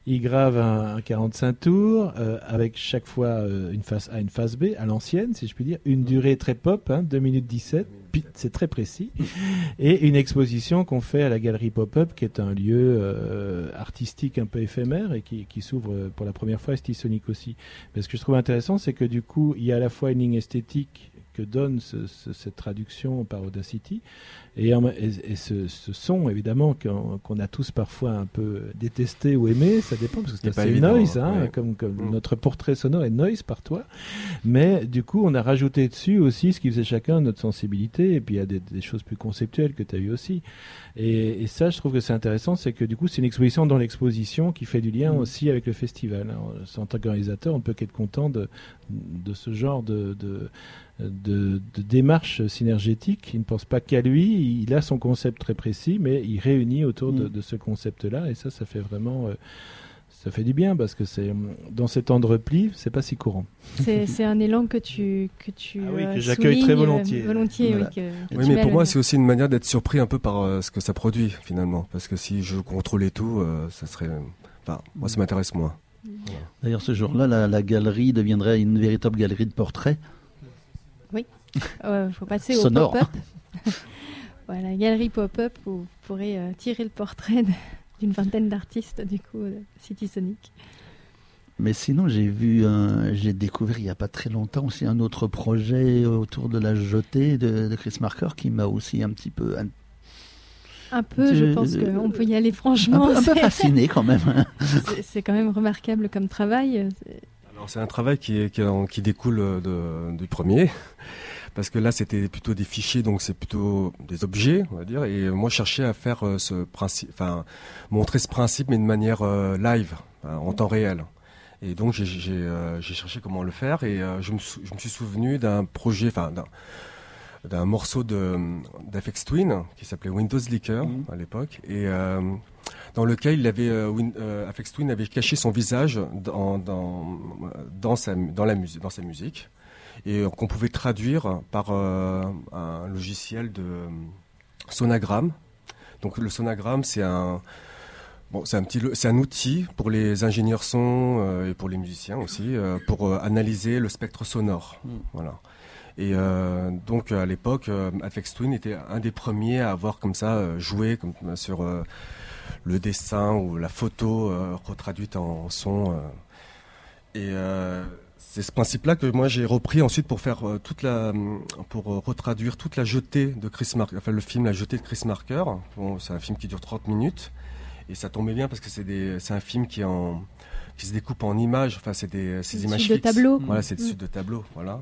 Il grave un, un 45 tours euh, avec chaque fois euh, une face A, une face B, à l'ancienne, si je puis dire, une durée très pop, hein, 2 minutes 17, puis c'est très précis, et une exposition qu'on fait à la galerie Pop-Up, qui est un lieu euh, artistique un peu éphémère et qui, qui s'ouvre euh, pour la première fois à Stisonic aussi. Mais ce que je trouve intéressant, c'est que du coup, il y a à la fois une ligne esthétique que donne ce- ce- cette traduction par Audacity, et, et- et ce, ce son, évidemment, qu'on a tous parfois un peu détesté ou aimé, ça dépend, parce que C'est assez évident, noise, hein, ouais. comme, comme Mm. notre portrait sonore est noise par toi. Mais du coup, on a rajouté dessus aussi ce qui faisait chacun notre sensibilité, et puis il y a des, des choses plus conceptuelles que tu as eu aussi. Et, et ça, je trouve que c'est intéressant, c'est que du coup, c'est une exposition dans l'exposition qui fait du lien Mm. aussi avec le festival. Alors, en tant qu'organisateur, on peut qu'être content de, de ce genre de, de, de, de démarche synergétique. Il ne pense pas qu'à lui, il a son concept très précis, mais il réunit autour de, Mm. de ce concept-là, et ça, ça fait vraiment... euh, ça fait du bien parce que c'est dans ces temps de repli, c'est pas si courant. C'est c'est un élan que tu que tu Ah oui, euh, que j'accueille très euh, volontiers. volontiers, Voilà. oui, que- que Oui, tu mais pour moi, c'est aussi une manière d'être surpris un peu par euh, ce que ça produit finalement, parce que si je contrôlais tout, euh, ça serait. Enfin, moi, ça m'intéresse moins. D'ailleurs, ce jour-là, la, la galerie deviendrait une véritable galerie de portraits. Il faut passer au pop-up. voilà, galerie pop-up où vous pourrez euh, tirer le portrait d'une vingtaine d'artistes du coup de City Sonic. Mais sinon, j'ai vu, un- j'ai découvert il n'y a pas très longtemps aussi un autre projet autour de la jetée de, de Chris Marker qui m'a aussi un petit peu, un, Un peu, je pense euh, qu'on peut y aller un franchement. peu, un peu fasciné quand même. c'est- C'est quand même remarquable comme travail. C'est- Alors, c'est un travail qui, découle de- du premier. Parce que là, c'était plutôt des fichiers, donc c'est plutôt des objets, on va dire. Et moi, je cherchais à faire euh, ce principe, enfin, montrer ce principe, mais de manière euh, live, en temps réel. Et donc, j'ai euh, cherché comment le faire, et euh, je, me sou- je me suis souvenu d'un projet, enfin, d'un- morceau de d'Afex Twin qui s'appelait Windows Liquor Mhm. à l'époque et euh, dans lequel il avait euh, Win- euh, Aphex Twin avait caché son visage dans dans dans sa dans la musique dans sa musique et euh, qu'on pouvait traduire par un logiciel de sonagramme. Donc le sonagramme c'est un Bon, c'est un petit, le- c'est un outil pour les ingénieurs son euh, et pour les musiciens aussi euh, pour euh, analyser le spectre sonore. Mm. Voilà. Et donc à l'époque, Aphex Twin était un des premiers à avoir comme ça joué comme, sur le dessin ou la photo euh, retraduite en son. euh. Et euh, c'est ce principe-là que moi j'ai repris ensuite pour faire toute la, pour retraduire toute la jetée de Chris Marker, enfin le film La jetée de Chris Marker. Bon, c'est un film qui dure 30 minutes et ça tombait bien parce que c'est un film qui est en, qui se découpe en images. Enfin, c'est des, ces images de fixes. Voilà, c'est des Mm. suites de tableaux. Voilà.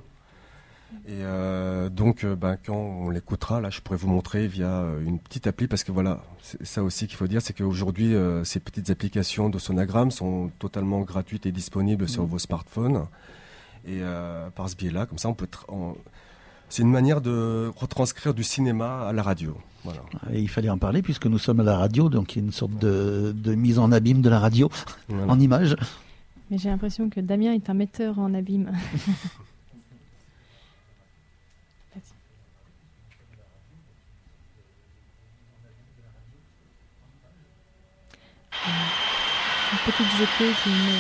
Et euh, donc, euh, ben, quand on l'écoutera, là, je pourrais vous montrer via euh, une petite appli, parce que voilà, c'est ça aussi qu'il faut dire, c'est qu'aujourd'hui, euh, ces petites applications de sonagramme sont totalement gratuites et disponibles sur Mhm. vos smartphones. Et euh, par ce biais-là, comme ça, on peut. on- C'est une manière de retranscrire du cinéma à la radio. Voilà. Et il fallait en parler puisque nous sommes à la radio, donc il y a une sorte de, de mise en abîme de la radio Voilà. en images. Mais j'ai l'impression que Damien est un metteur en abîme. Euh, Une petite jetée qui ne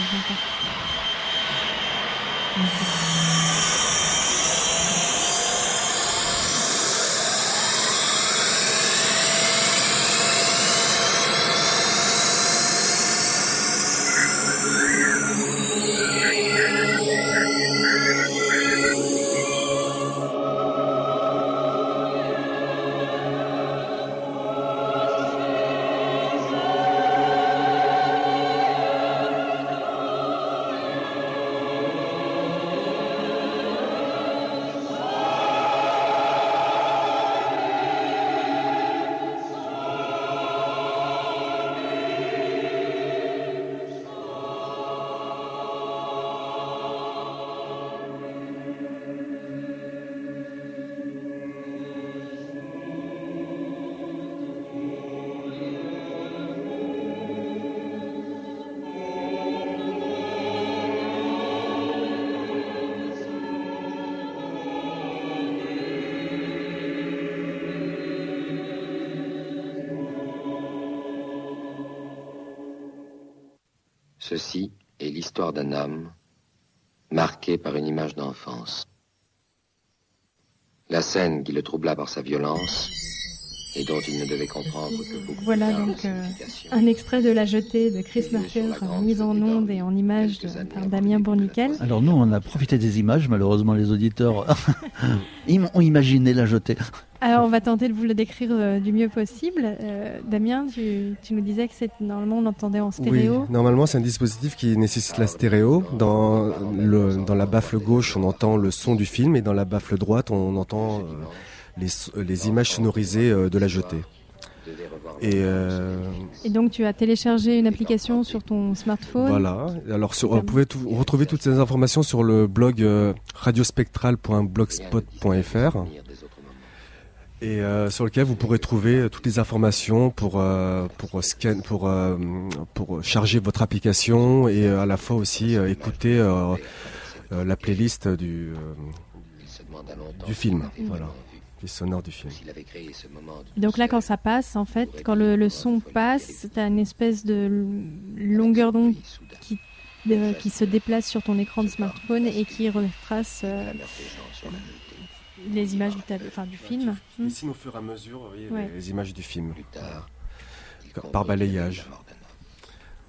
Ceci est l'histoire d'un homme marqué par une image d'enfance. La scène qui le troubla par sa violence et dont il ne devait comprendre que beaucoup Voilà donc, euh. Un extrait de La Jetée de Chris Marker, mise en ondes et en images par Damien Bourniquel. Alors nous, on a profité des images. Malheureusement, les auditeurs ont imaginé la jetée. Alors, on va tenter de vous le décrire euh, du mieux possible. Euh, Damien, tu, tu nous disais que c'est normalement on l'entendait en stéréo. Oui, normalement c'est un dispositif qui nécessite la stéréo. Dans, le, dans la baffle gauche, on entend le son du film et dans la baffle droite, on entend euh, les, s- les images sonorisées euh, de la jetée. Et euh, Et donc, tu as téléchargé une application sur ton smartphone. voilà. Alors sur, vous pouvez tout- retrouver toutes ces informations sur le blog euh, radiospectral.blogspot.fr et euh, sur lequel vous pourrez trouver euh, toutes les informations pour euh, pour scan pour euh, pour charger votre application et euh, à la fois aussi euh, écouter euh, euh, la playlist du euh, du film, voilà. Sonores du film. s'il avait créé ce moment de Et donc là, quand ça passe, en fait, quand le, le son passe, tu as une espèce de longueur d'onde de- qui se déplace sur ton écran de smartphone et qui retrace euh, les images du, tab- enfin, du film. Hmm. Dessine au fur et à mesure vous voyez, Ouais. les images du film. Plus tard, il Par balayage.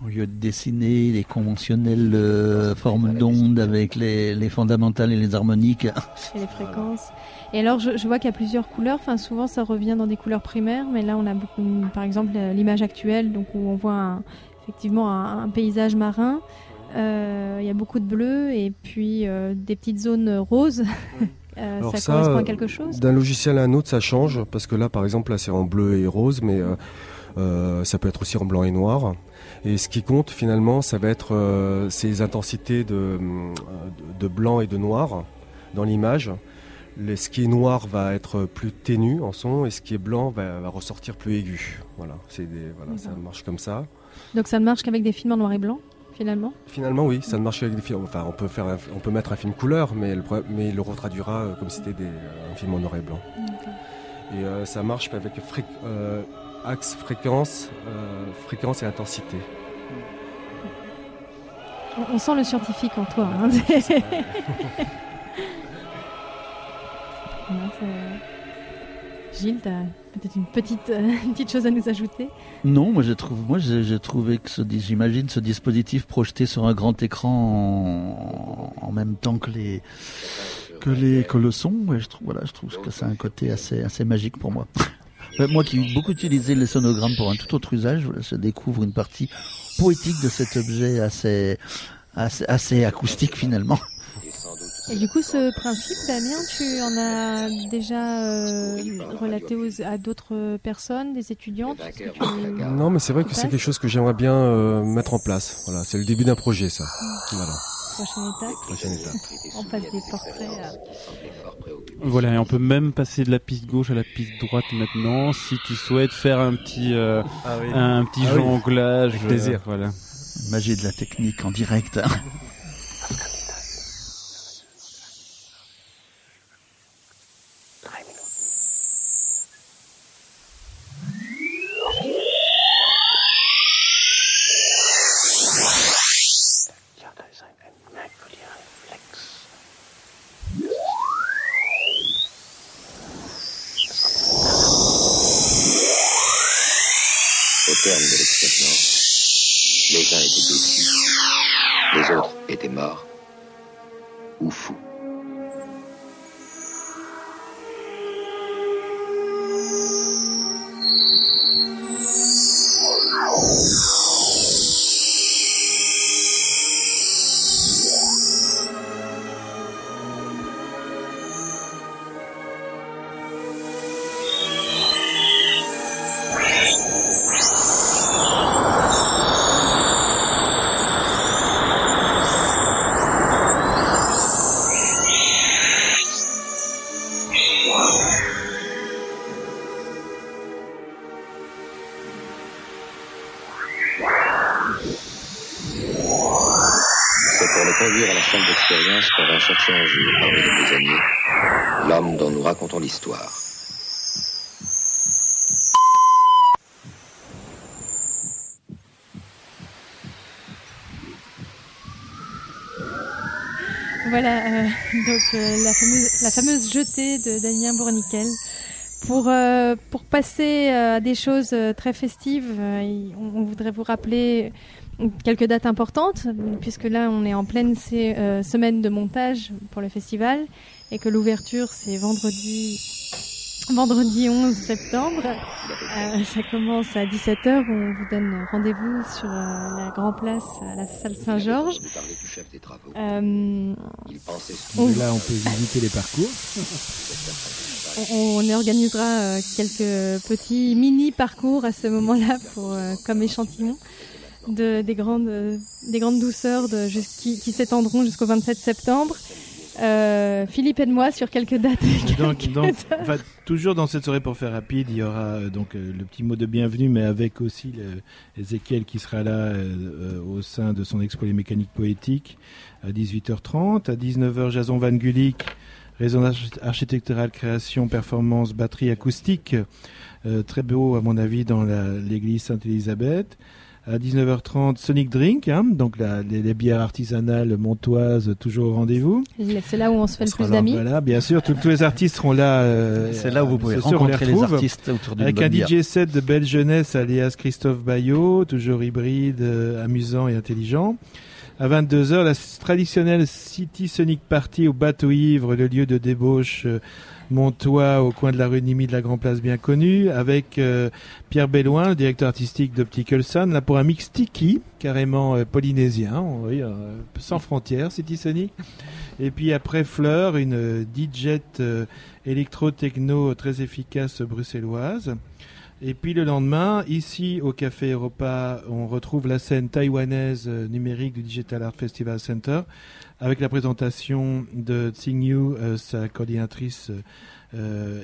Au lieu de dessiner les conventionnelles euh, formes d'ondes avec les, les fondamentales et les harmoniques, et les fréquences. Et alors, je, je vois qu'il y a plusieurs couleurs. Enfin, souvent, ça revient dans des couleurs primaires, mais là, on a beaucoup, par exemple, l'image actuelle, donc où on voit un- effectivement un, un paysage marin. Euh, Il y a beaucoup de bleu et puis euh, des petites zones roses. Euh, Alors ça, ça, correspond à quelque chose. D'un logiciel à un autre, ça change parce que là, par exemple, là, c'est en bleu et rose, mais euh, euh, ça peut être aussi en blanc et noir. Et ce qui compte finalement, ça va être euh, ces intensités de, euh, de blanc et de noir dans l'image, le, ce qui est noir va être plus ténu en son et ce qui est blanc va, va ressortir plus aigu. Voilà, c'est voilà ça marche comme ça. Donc ça ne marche qu'avec des films en noir et blanc, finalement? Finalement, oui, ça ne marche qu'avec des films. Enfin, on peut faire, un- on peut mettre un film couleur, mais, le, problème- mais il le retraduira euh, comme si c'était des- un film en noir et blanc. Et euh, ça marche avec euh, axe fréquence, euh, fréquence et intensité. On, on sent le scientifique en toi. hein. Ouais, c'est- Gilles, tu as peut-être une petite, euh, une petite chose à nous ajouter Non, moi je trouve, moi j'ai j'ai trouvé que ce, j'imagine ce dispositif projeté sur un grand écran en, même temps que les que les que le son, je trouve voilà, je trouve que c'est un côté assez assez magique pour moi. Euh, Moi qui ai beaucoup utilisé les sonogrammes pour un tout autre usage, je découvre une partie poétique de cet objet assez, assez acoustique finalement. Et du coup, ce principe, Damien, tu en as déjà euh, relaté aux- à d'autres personnes, des étudiantes que tu- Non, mais c'est vrai que c'est quelque chose que j'aimerais bien euh, mettre en place. Voilà, c'est le début d'un projet, ça. Voilà, Prochaine étape prochaine étape. On passe des portraits à... Voilà, et on peut même passer de la piste gauche à la piste droite maintenant, si tu souhaites faire un petit, euh, un petit Ah oui. jonglage. Avec plaisir. euh, voilà. Magie de la technique en direct. Les uns étaient déçus, les autres étaient morts ou fous. Jetée de Damien Bournickel. Pour, euh, pour passer euh, à des choses euh, très festives, on, voudrait vous rappeler quelques dates importantes, puisque là on est en pleine semaine de montage pour le festival et que l'ouverture c'est vendredi, vendredi 11 septembre. Euh, ça commence à 17h, on vous donne rendez-vous sur euh, la Grand Place à la salle Saint-Georges. Vous parlez du chef des travaux. Euh, Il pensait On- là, on peut visiter les parcours. On, on organisera euh, quelques petits mini parcours à ce moment-là pour euh, comme échantillon de des grandes des grandes douceurs de, jus- qui, qui s'étendront jusqu'au 27 septembre. Euh, Philippe aide-moi sur quelques dates. et Donc, quelques donc, heures. enfin, toujours dans cette soirée pour faire rapide, il y aura euh, donc euh, le petit mot de bienvenue, mais avec aussi le, Ézéchiel qui sera là euh, au sein de son expo Les mécaniques poétiques à 18h30. À 19h, Jason Van Gulik, résonance archi- architecturale, création, performance, batterie acoustique. Euh, très beau, à mon avis, dans l'église Sainte-Élisabeth. À 19h30, Sonic Drink, hein, donc la- les, les bières artisanales montoises, toujours au rendez-vous. C'est là où on se fait On le plus d'amis. Voilà, bien sûr, tous- tous les artistes seront là. euh, C'est là où vous pouvez soir, on rencontrer les, artistes autour d'une Avec bonne un bière. DJ set de belle jeunesse alias Christophe Bayot, toujours hybride, euh, amusant et intelligent. À 22h, la traditionnelle City Sonic Party au bateau ivre, le lieu de débauche euh, montois au coin de la rue Nimi de la Grand Place bien connue, avec euh, Pierre Belloin, le directeur artistique d'Optical Sun, là pour un mix tiki, carrément euh, polynésien, euh, sans frontières, City Sonic. Et puis après Fleur, une euh, DJ euh, électro-techno très efficace bruxelloise. Et puis le lendemain, ici au Café Europa, on retrouve la scène taïwanaise euh, numérique du Digital Art Festival Center avec la présentation de Tsing Yu, sa coordinatrice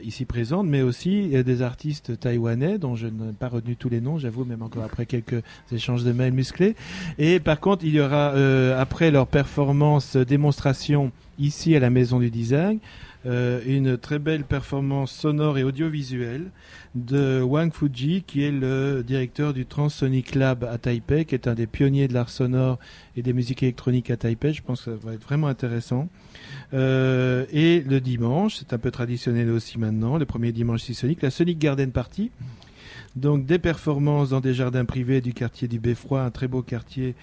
ici présente, mais aussi des artistes taïwanais dont je n'ai pas retenu tous les noms, j'avoue, même encore après quelques échanges de mails musclés. Et par contre, il y aura, après leur performance démonstration ici à la Maison du Design, une très belle performance sonore et audiovisuelle de Wang Fuji, qui est le directeur du Transonic Lab à Taipei, qui est un des pionniers de l'art sonore et des musiques électroniques à Taipei. Je pense que ça va être vraiment intéressant. Euh, et le dimanche, c'est un peu traditionnel aussi maintenant, le premier dimanche Sonic, la Sonic Garden Party. Donc des performances dans des jardins privés du quartier du Beffroi, un très beau quartier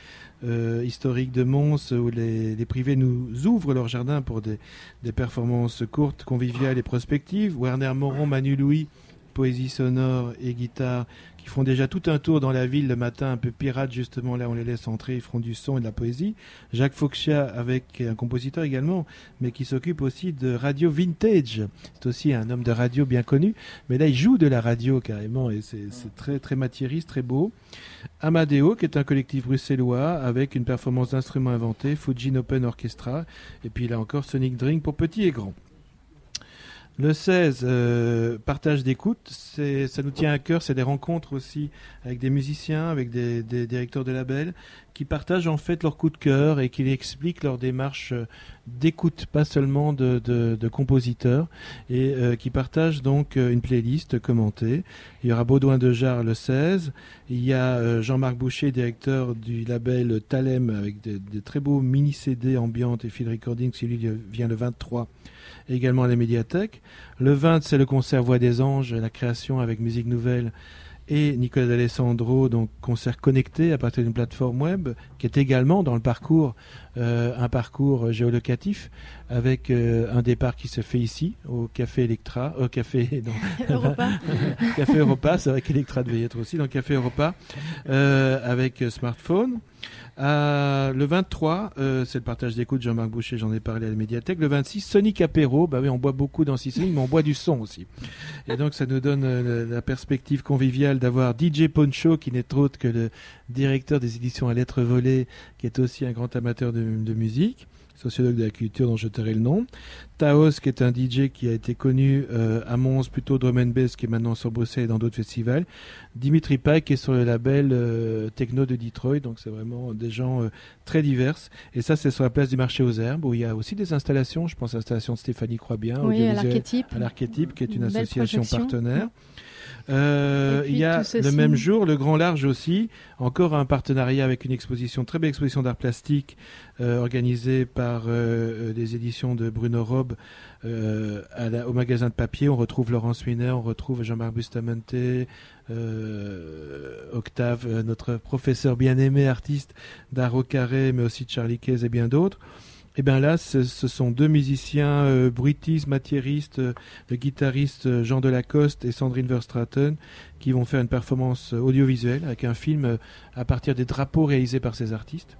euh, historique de Mons où les, privés nous ouvrent leur jardin pour des performances courtes, conviviales et prospectives. Werner Moron, Manu Louis poésie sonore et guitare qui font déjà tout un tour dans la ville le matin, un peu pirate justement, là on les laisse entrer, ils feront du son et de la poésie. Jacques Foxia avec un compositeur également, mais qui s'occupe aussi de radio vintage. C'est aussi un homme de radio bien connu, mais là il joue de la radio carrément et c'est très très matiériste, très beau. Amadeo qui est un collectif bruxellois avec une performance d'instruments inventés, Fujin Open Orchestra, et puis là encore Sonic Drink pour petits et grands. Le 16, euh, partage d'écoute, ça nous tient à cœur, c'est des rencontres aussi avec des musiciens, avec des, directeurs de labels, qui partagent en fait leur coup de cœur et qui expliquent leur démarche euh, d'écoute, pas seulement de, compositeurs, et euh, qui partagent donc une playlist commentée. Il y aura Baudouin de Jarre le 16, il y a Jean-Marc Boucher, directeur du label Talem, avec des, très beaux mini-CD ambiantes et field recording, qui lui vient le 23 également à la médiathèque. Le 20, c'est le concert Voix des Anges, la création avec musique nouvelle et Nicolas D'Alessandro, donc concert connecté à partir d'une plateforme web, qui est également dans le parcours, euh, un parcours géolocatif, avec euh, un départ qui se fait ici, au Café Electra, au Café, Europa. Café Europa, c'est vrai qu'Electra devait y être aussi, dans Café Europa, euh, avec smartphone. Euh, le 23, euh, c'est le partage d'écoute Jean-Marc Boucher, j'en ai parlé à la médiathèque. Le 26, Sonic Apéro. Bah oui, on boit beaucoup dans Sicile, mais on boit du son aussi. Et donc, ça nous donne euh, la perspective conviviale d'avoir DJ Poncho, qui n'est autre que le directeur des éditions à lettres volées, qui est aussi un grand amateur de musique sociologue de la culture dont je tairai le nom. Taos, qui est un DJ qui a été connu euh, à Mons, plutôt drum and bass, qui est maintenant sur Bruxelles et dans d'autres festivals. Dimitri Pai, qui est sur le label euh, Techno de Detroit, donc c'est vraiment des gens euh, très divers. Et ça, c'est sur la place du marché aux herbes, où il y a aussi des installations, je pense à l'installation de Stéphanie Croix-Bien, oui, à l'archétype. À l'archétype, qui est une, association partenaire. Euh, il y a le même jour le Grand Large aussi, encore un partenariat avec une exposition, très belle exposition d'art plastique euh, organisée par euh, des éditions de Bruno Robe au magasin de papier. On retrouve Laurence Wiener, on retrouve Jean-Marc Bustamante, Octave, notre professeur bien-aimé artiste d'art au carré, mais aussi de Charlie Case et bien d'autres. Et eh bien là, ce, sont deux musiciens, euh, bruitistes, matiéristes, euh, le guitariste euh, Jean Delacoste et Sandrine Verstraten, qui vont faire une performance audiovisuelle avec un film à partir des drapeaux réalisés par ces artistes.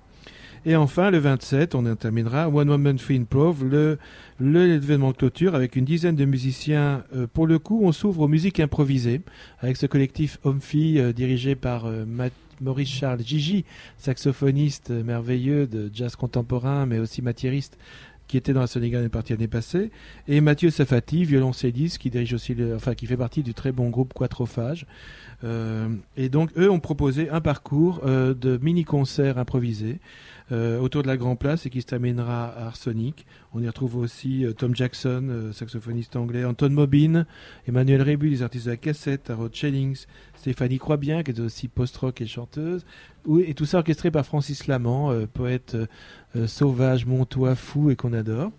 Et enfin, le 27, on terminera One Woman Free Improv, le l'événement de clôture avec une dizaine de musiciens. pour le coup, on s'ouvre aux musiques improvisées avec ce collectif Homme-Fille dirigé par Matt Maurice Charles Gigi, saxophoniste merveilleux de jazz contemporain, mais aussi matiériste, qui était dans la Sénégal une partie l'année passée, et Mathieu Safati, violoncelliste, qui dirige aussi, enfin, qui fait partie du très bon groupe Quattrophage. Euh, et donc, eux ont proposé un parcours euh, de mini-concerts improvisés euh, autour de la Grand Place et qui se terminera à Arsonic. On y retrouve aussi Tom Jackson, saxophoniste anglais, Anton Mobin, Emmanuel Rébu, les artistes de la cassette, Harold Shellings, Stéphanie Croix-Bien, qui est aussi post-rock et chanteuse, et tout ça orchestré par Francis Lamant, euh, poète euh, euh, sauvage, montois, fou et qu'on adore.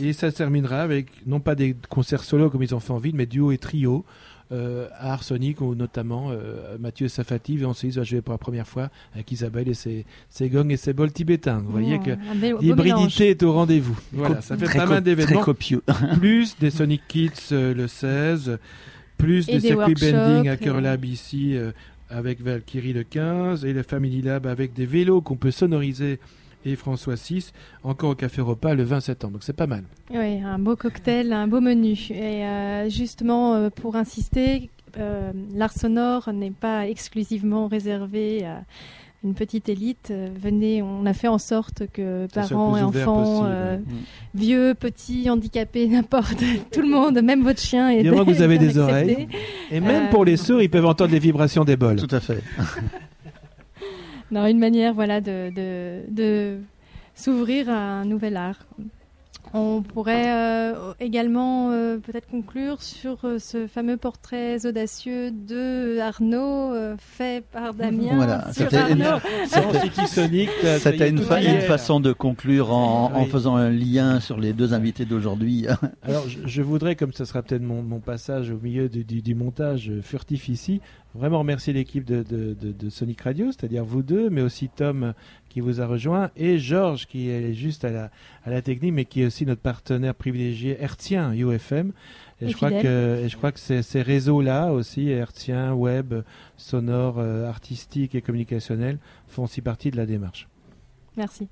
Et ça terminera avec, non pas des concerts solo comme ils ont fait en ville, mais duo et trio. à Arsonic, où notamment Mathieu Safati, violoncelliste, va jouer pour la première fois avec Isabelle et ses, ses gongs et ses bols tibétains. Vous voyez que l'hybridité est au rendez-vous. Voilà, ça fait pas mal d'événements. Plus des Sonic Kids le 16, plus des, circuits bending à Cœur Lab ici euh, avec Valkyrie le 15 et le Family Lab avec des vélos qu'on peut sonoriser et François 6 encore au Café Repas le 20 septembre. Donc c'est pas mal. Oui, un beau cocktail, un beau menu. Et euh, justement, euh, pour insister, l'art sonore n'est pas exclusivement réservé à une petite élite. Euh, venez, on a fait en sorte que parents et enfants, possible. euh, Mm. vieux, petits, handicapés, n'importe, tout le monde, même votre chien est que vous avez des accepté. oreilles. Et même Euh, pour les sourds, ils peuvent entendre les vibrations des bols. Tout à fait. Non, une manière voilà, de, de, de s'ouvrir à un nouvel art. On pourrait euh, également euh, peut-être conclure sur euh, ce fameux portrait audacieux de Arnaud euh, fait par Damien. Voilà, sur c'était une- Arnaud. C'était fa- façon de conclure en, faisant un lien sur les deux invités d'aujourd'hui. Alors, je, je voudrais, comme ce sera peut-être mon, mon passage au milieu du, du- du montage furtif ici, vraiment remercier l'équipe de, de- de- de Sonic Radio, c'est-à-dire vous deux, mais aussi Tom qui vous a rejoint, et Georges qui est juste à la, à la technique, mais qui est aussi notre partenaire privilégié hertzien UFM. Et, Et je crois que, et je crois que ces, ces réseaux-là aussi, hertzien, web, sonore, euh, artistique et communicationnel, font aussi partie de la démarche. Merci.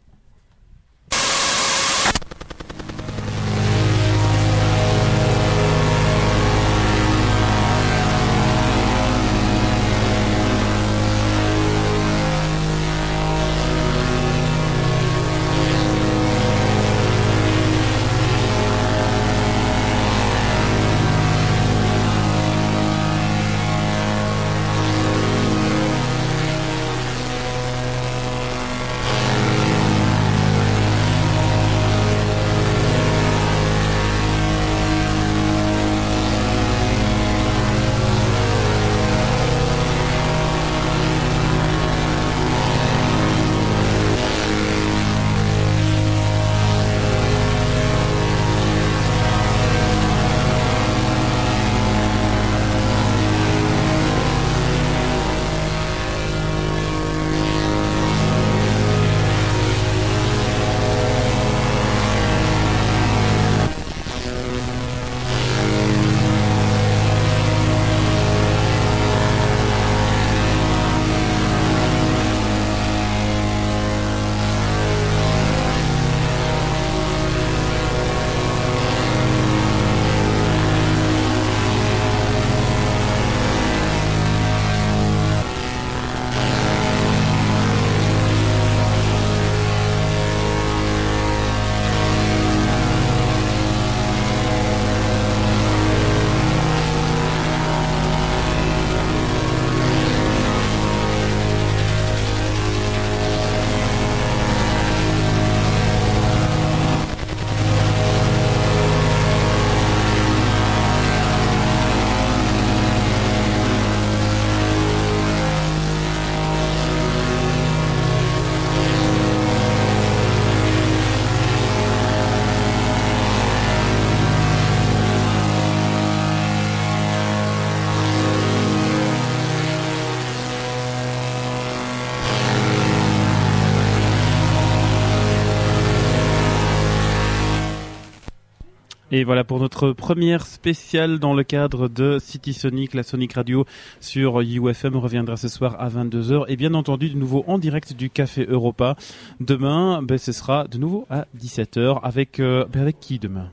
Et voilà pour notre première spéciale dans le cadre de City Sonic, la Sonic Radio sur UFM reviendra ce soir à 22h et bien entendu de nouveau en direct du Café Europa. Demain, ben, ce sera de nouveau à 17h avec euh, ben, avec qui demain?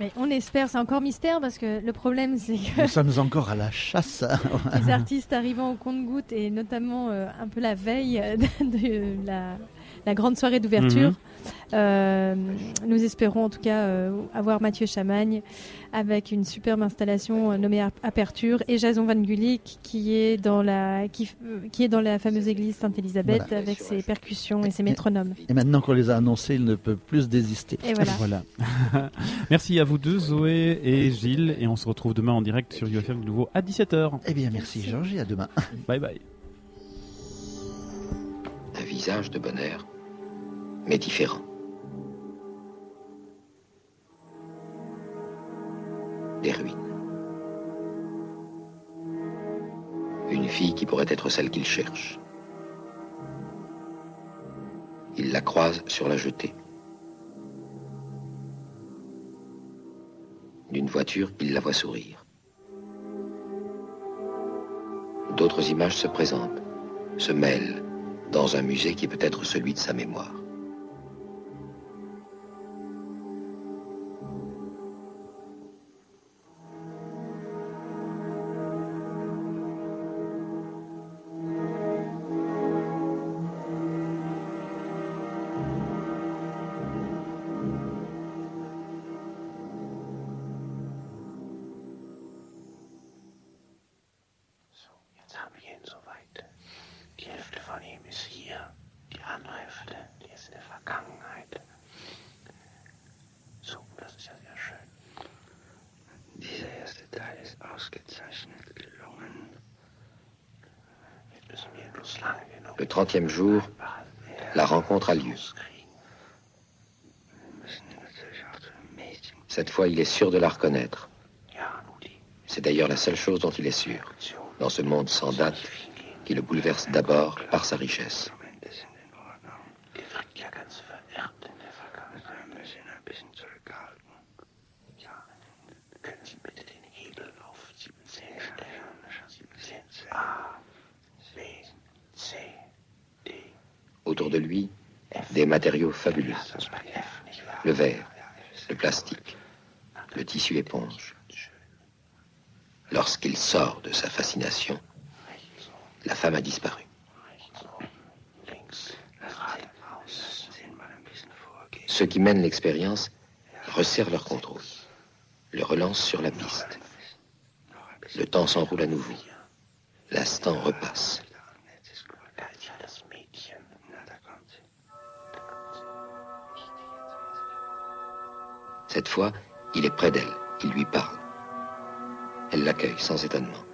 Mais on espère, c'est encore mystère parce que le problème c'est que Nous sommes encore à la chasse. les artistes arrivant au compte-goutte et notamment euh, un peu la veille euh, de, la, la grande soirée d'ouverture. Mhm. Nous espérons en tout cas euh, avoir Mathieu Chamagne avec une superbe installation euh, nommée Ap- Aperture et Jason Van Gulik qui est dans la qui, euh, est dans la fameuse église Sainte-Élisabeth Voilà. avec ses percussions et ses métronomes. Et maintenant qu'on les a annoncés, ils ne peuvent plus désister. Et voilà. Voilà. Merci à vous deux, Zoé et Gilles, et on se retrouve demain en direct sur UFM de nouveau à 17h. Eh bien, merci Georges et à demain. Bye bye. Un visage de bonheur, mais différent. Des ruines. Une fille qui pourrait être celle qu'il cherche. Il la croise sur la jetée. D'une voiture, il la voit sourire. D'autres images se présentent, se mêlent dans un musée qui peut être celui de sa mémoire. Le trentième jour, la rencontre a lieu. Cette fois, il est sûr de la reconnaître. C'est d'ailleurs la seule chose dont il est sûr, dans ce monde sans date qui le bouleverse d'abord par sa richesse. Fabuleux. Le verre, le plastique, le tissu éponge. Lorsqu'il sort de sa fascination, la femme a disparu. Ceux qui mènent l'expérience resserrent leur contrôle, le relancent sur la piste. Le temps s'enroule à nouveau. L'instant repasse. Il est près d'elle, il lui parle. Elle l'accueille sans étonnement.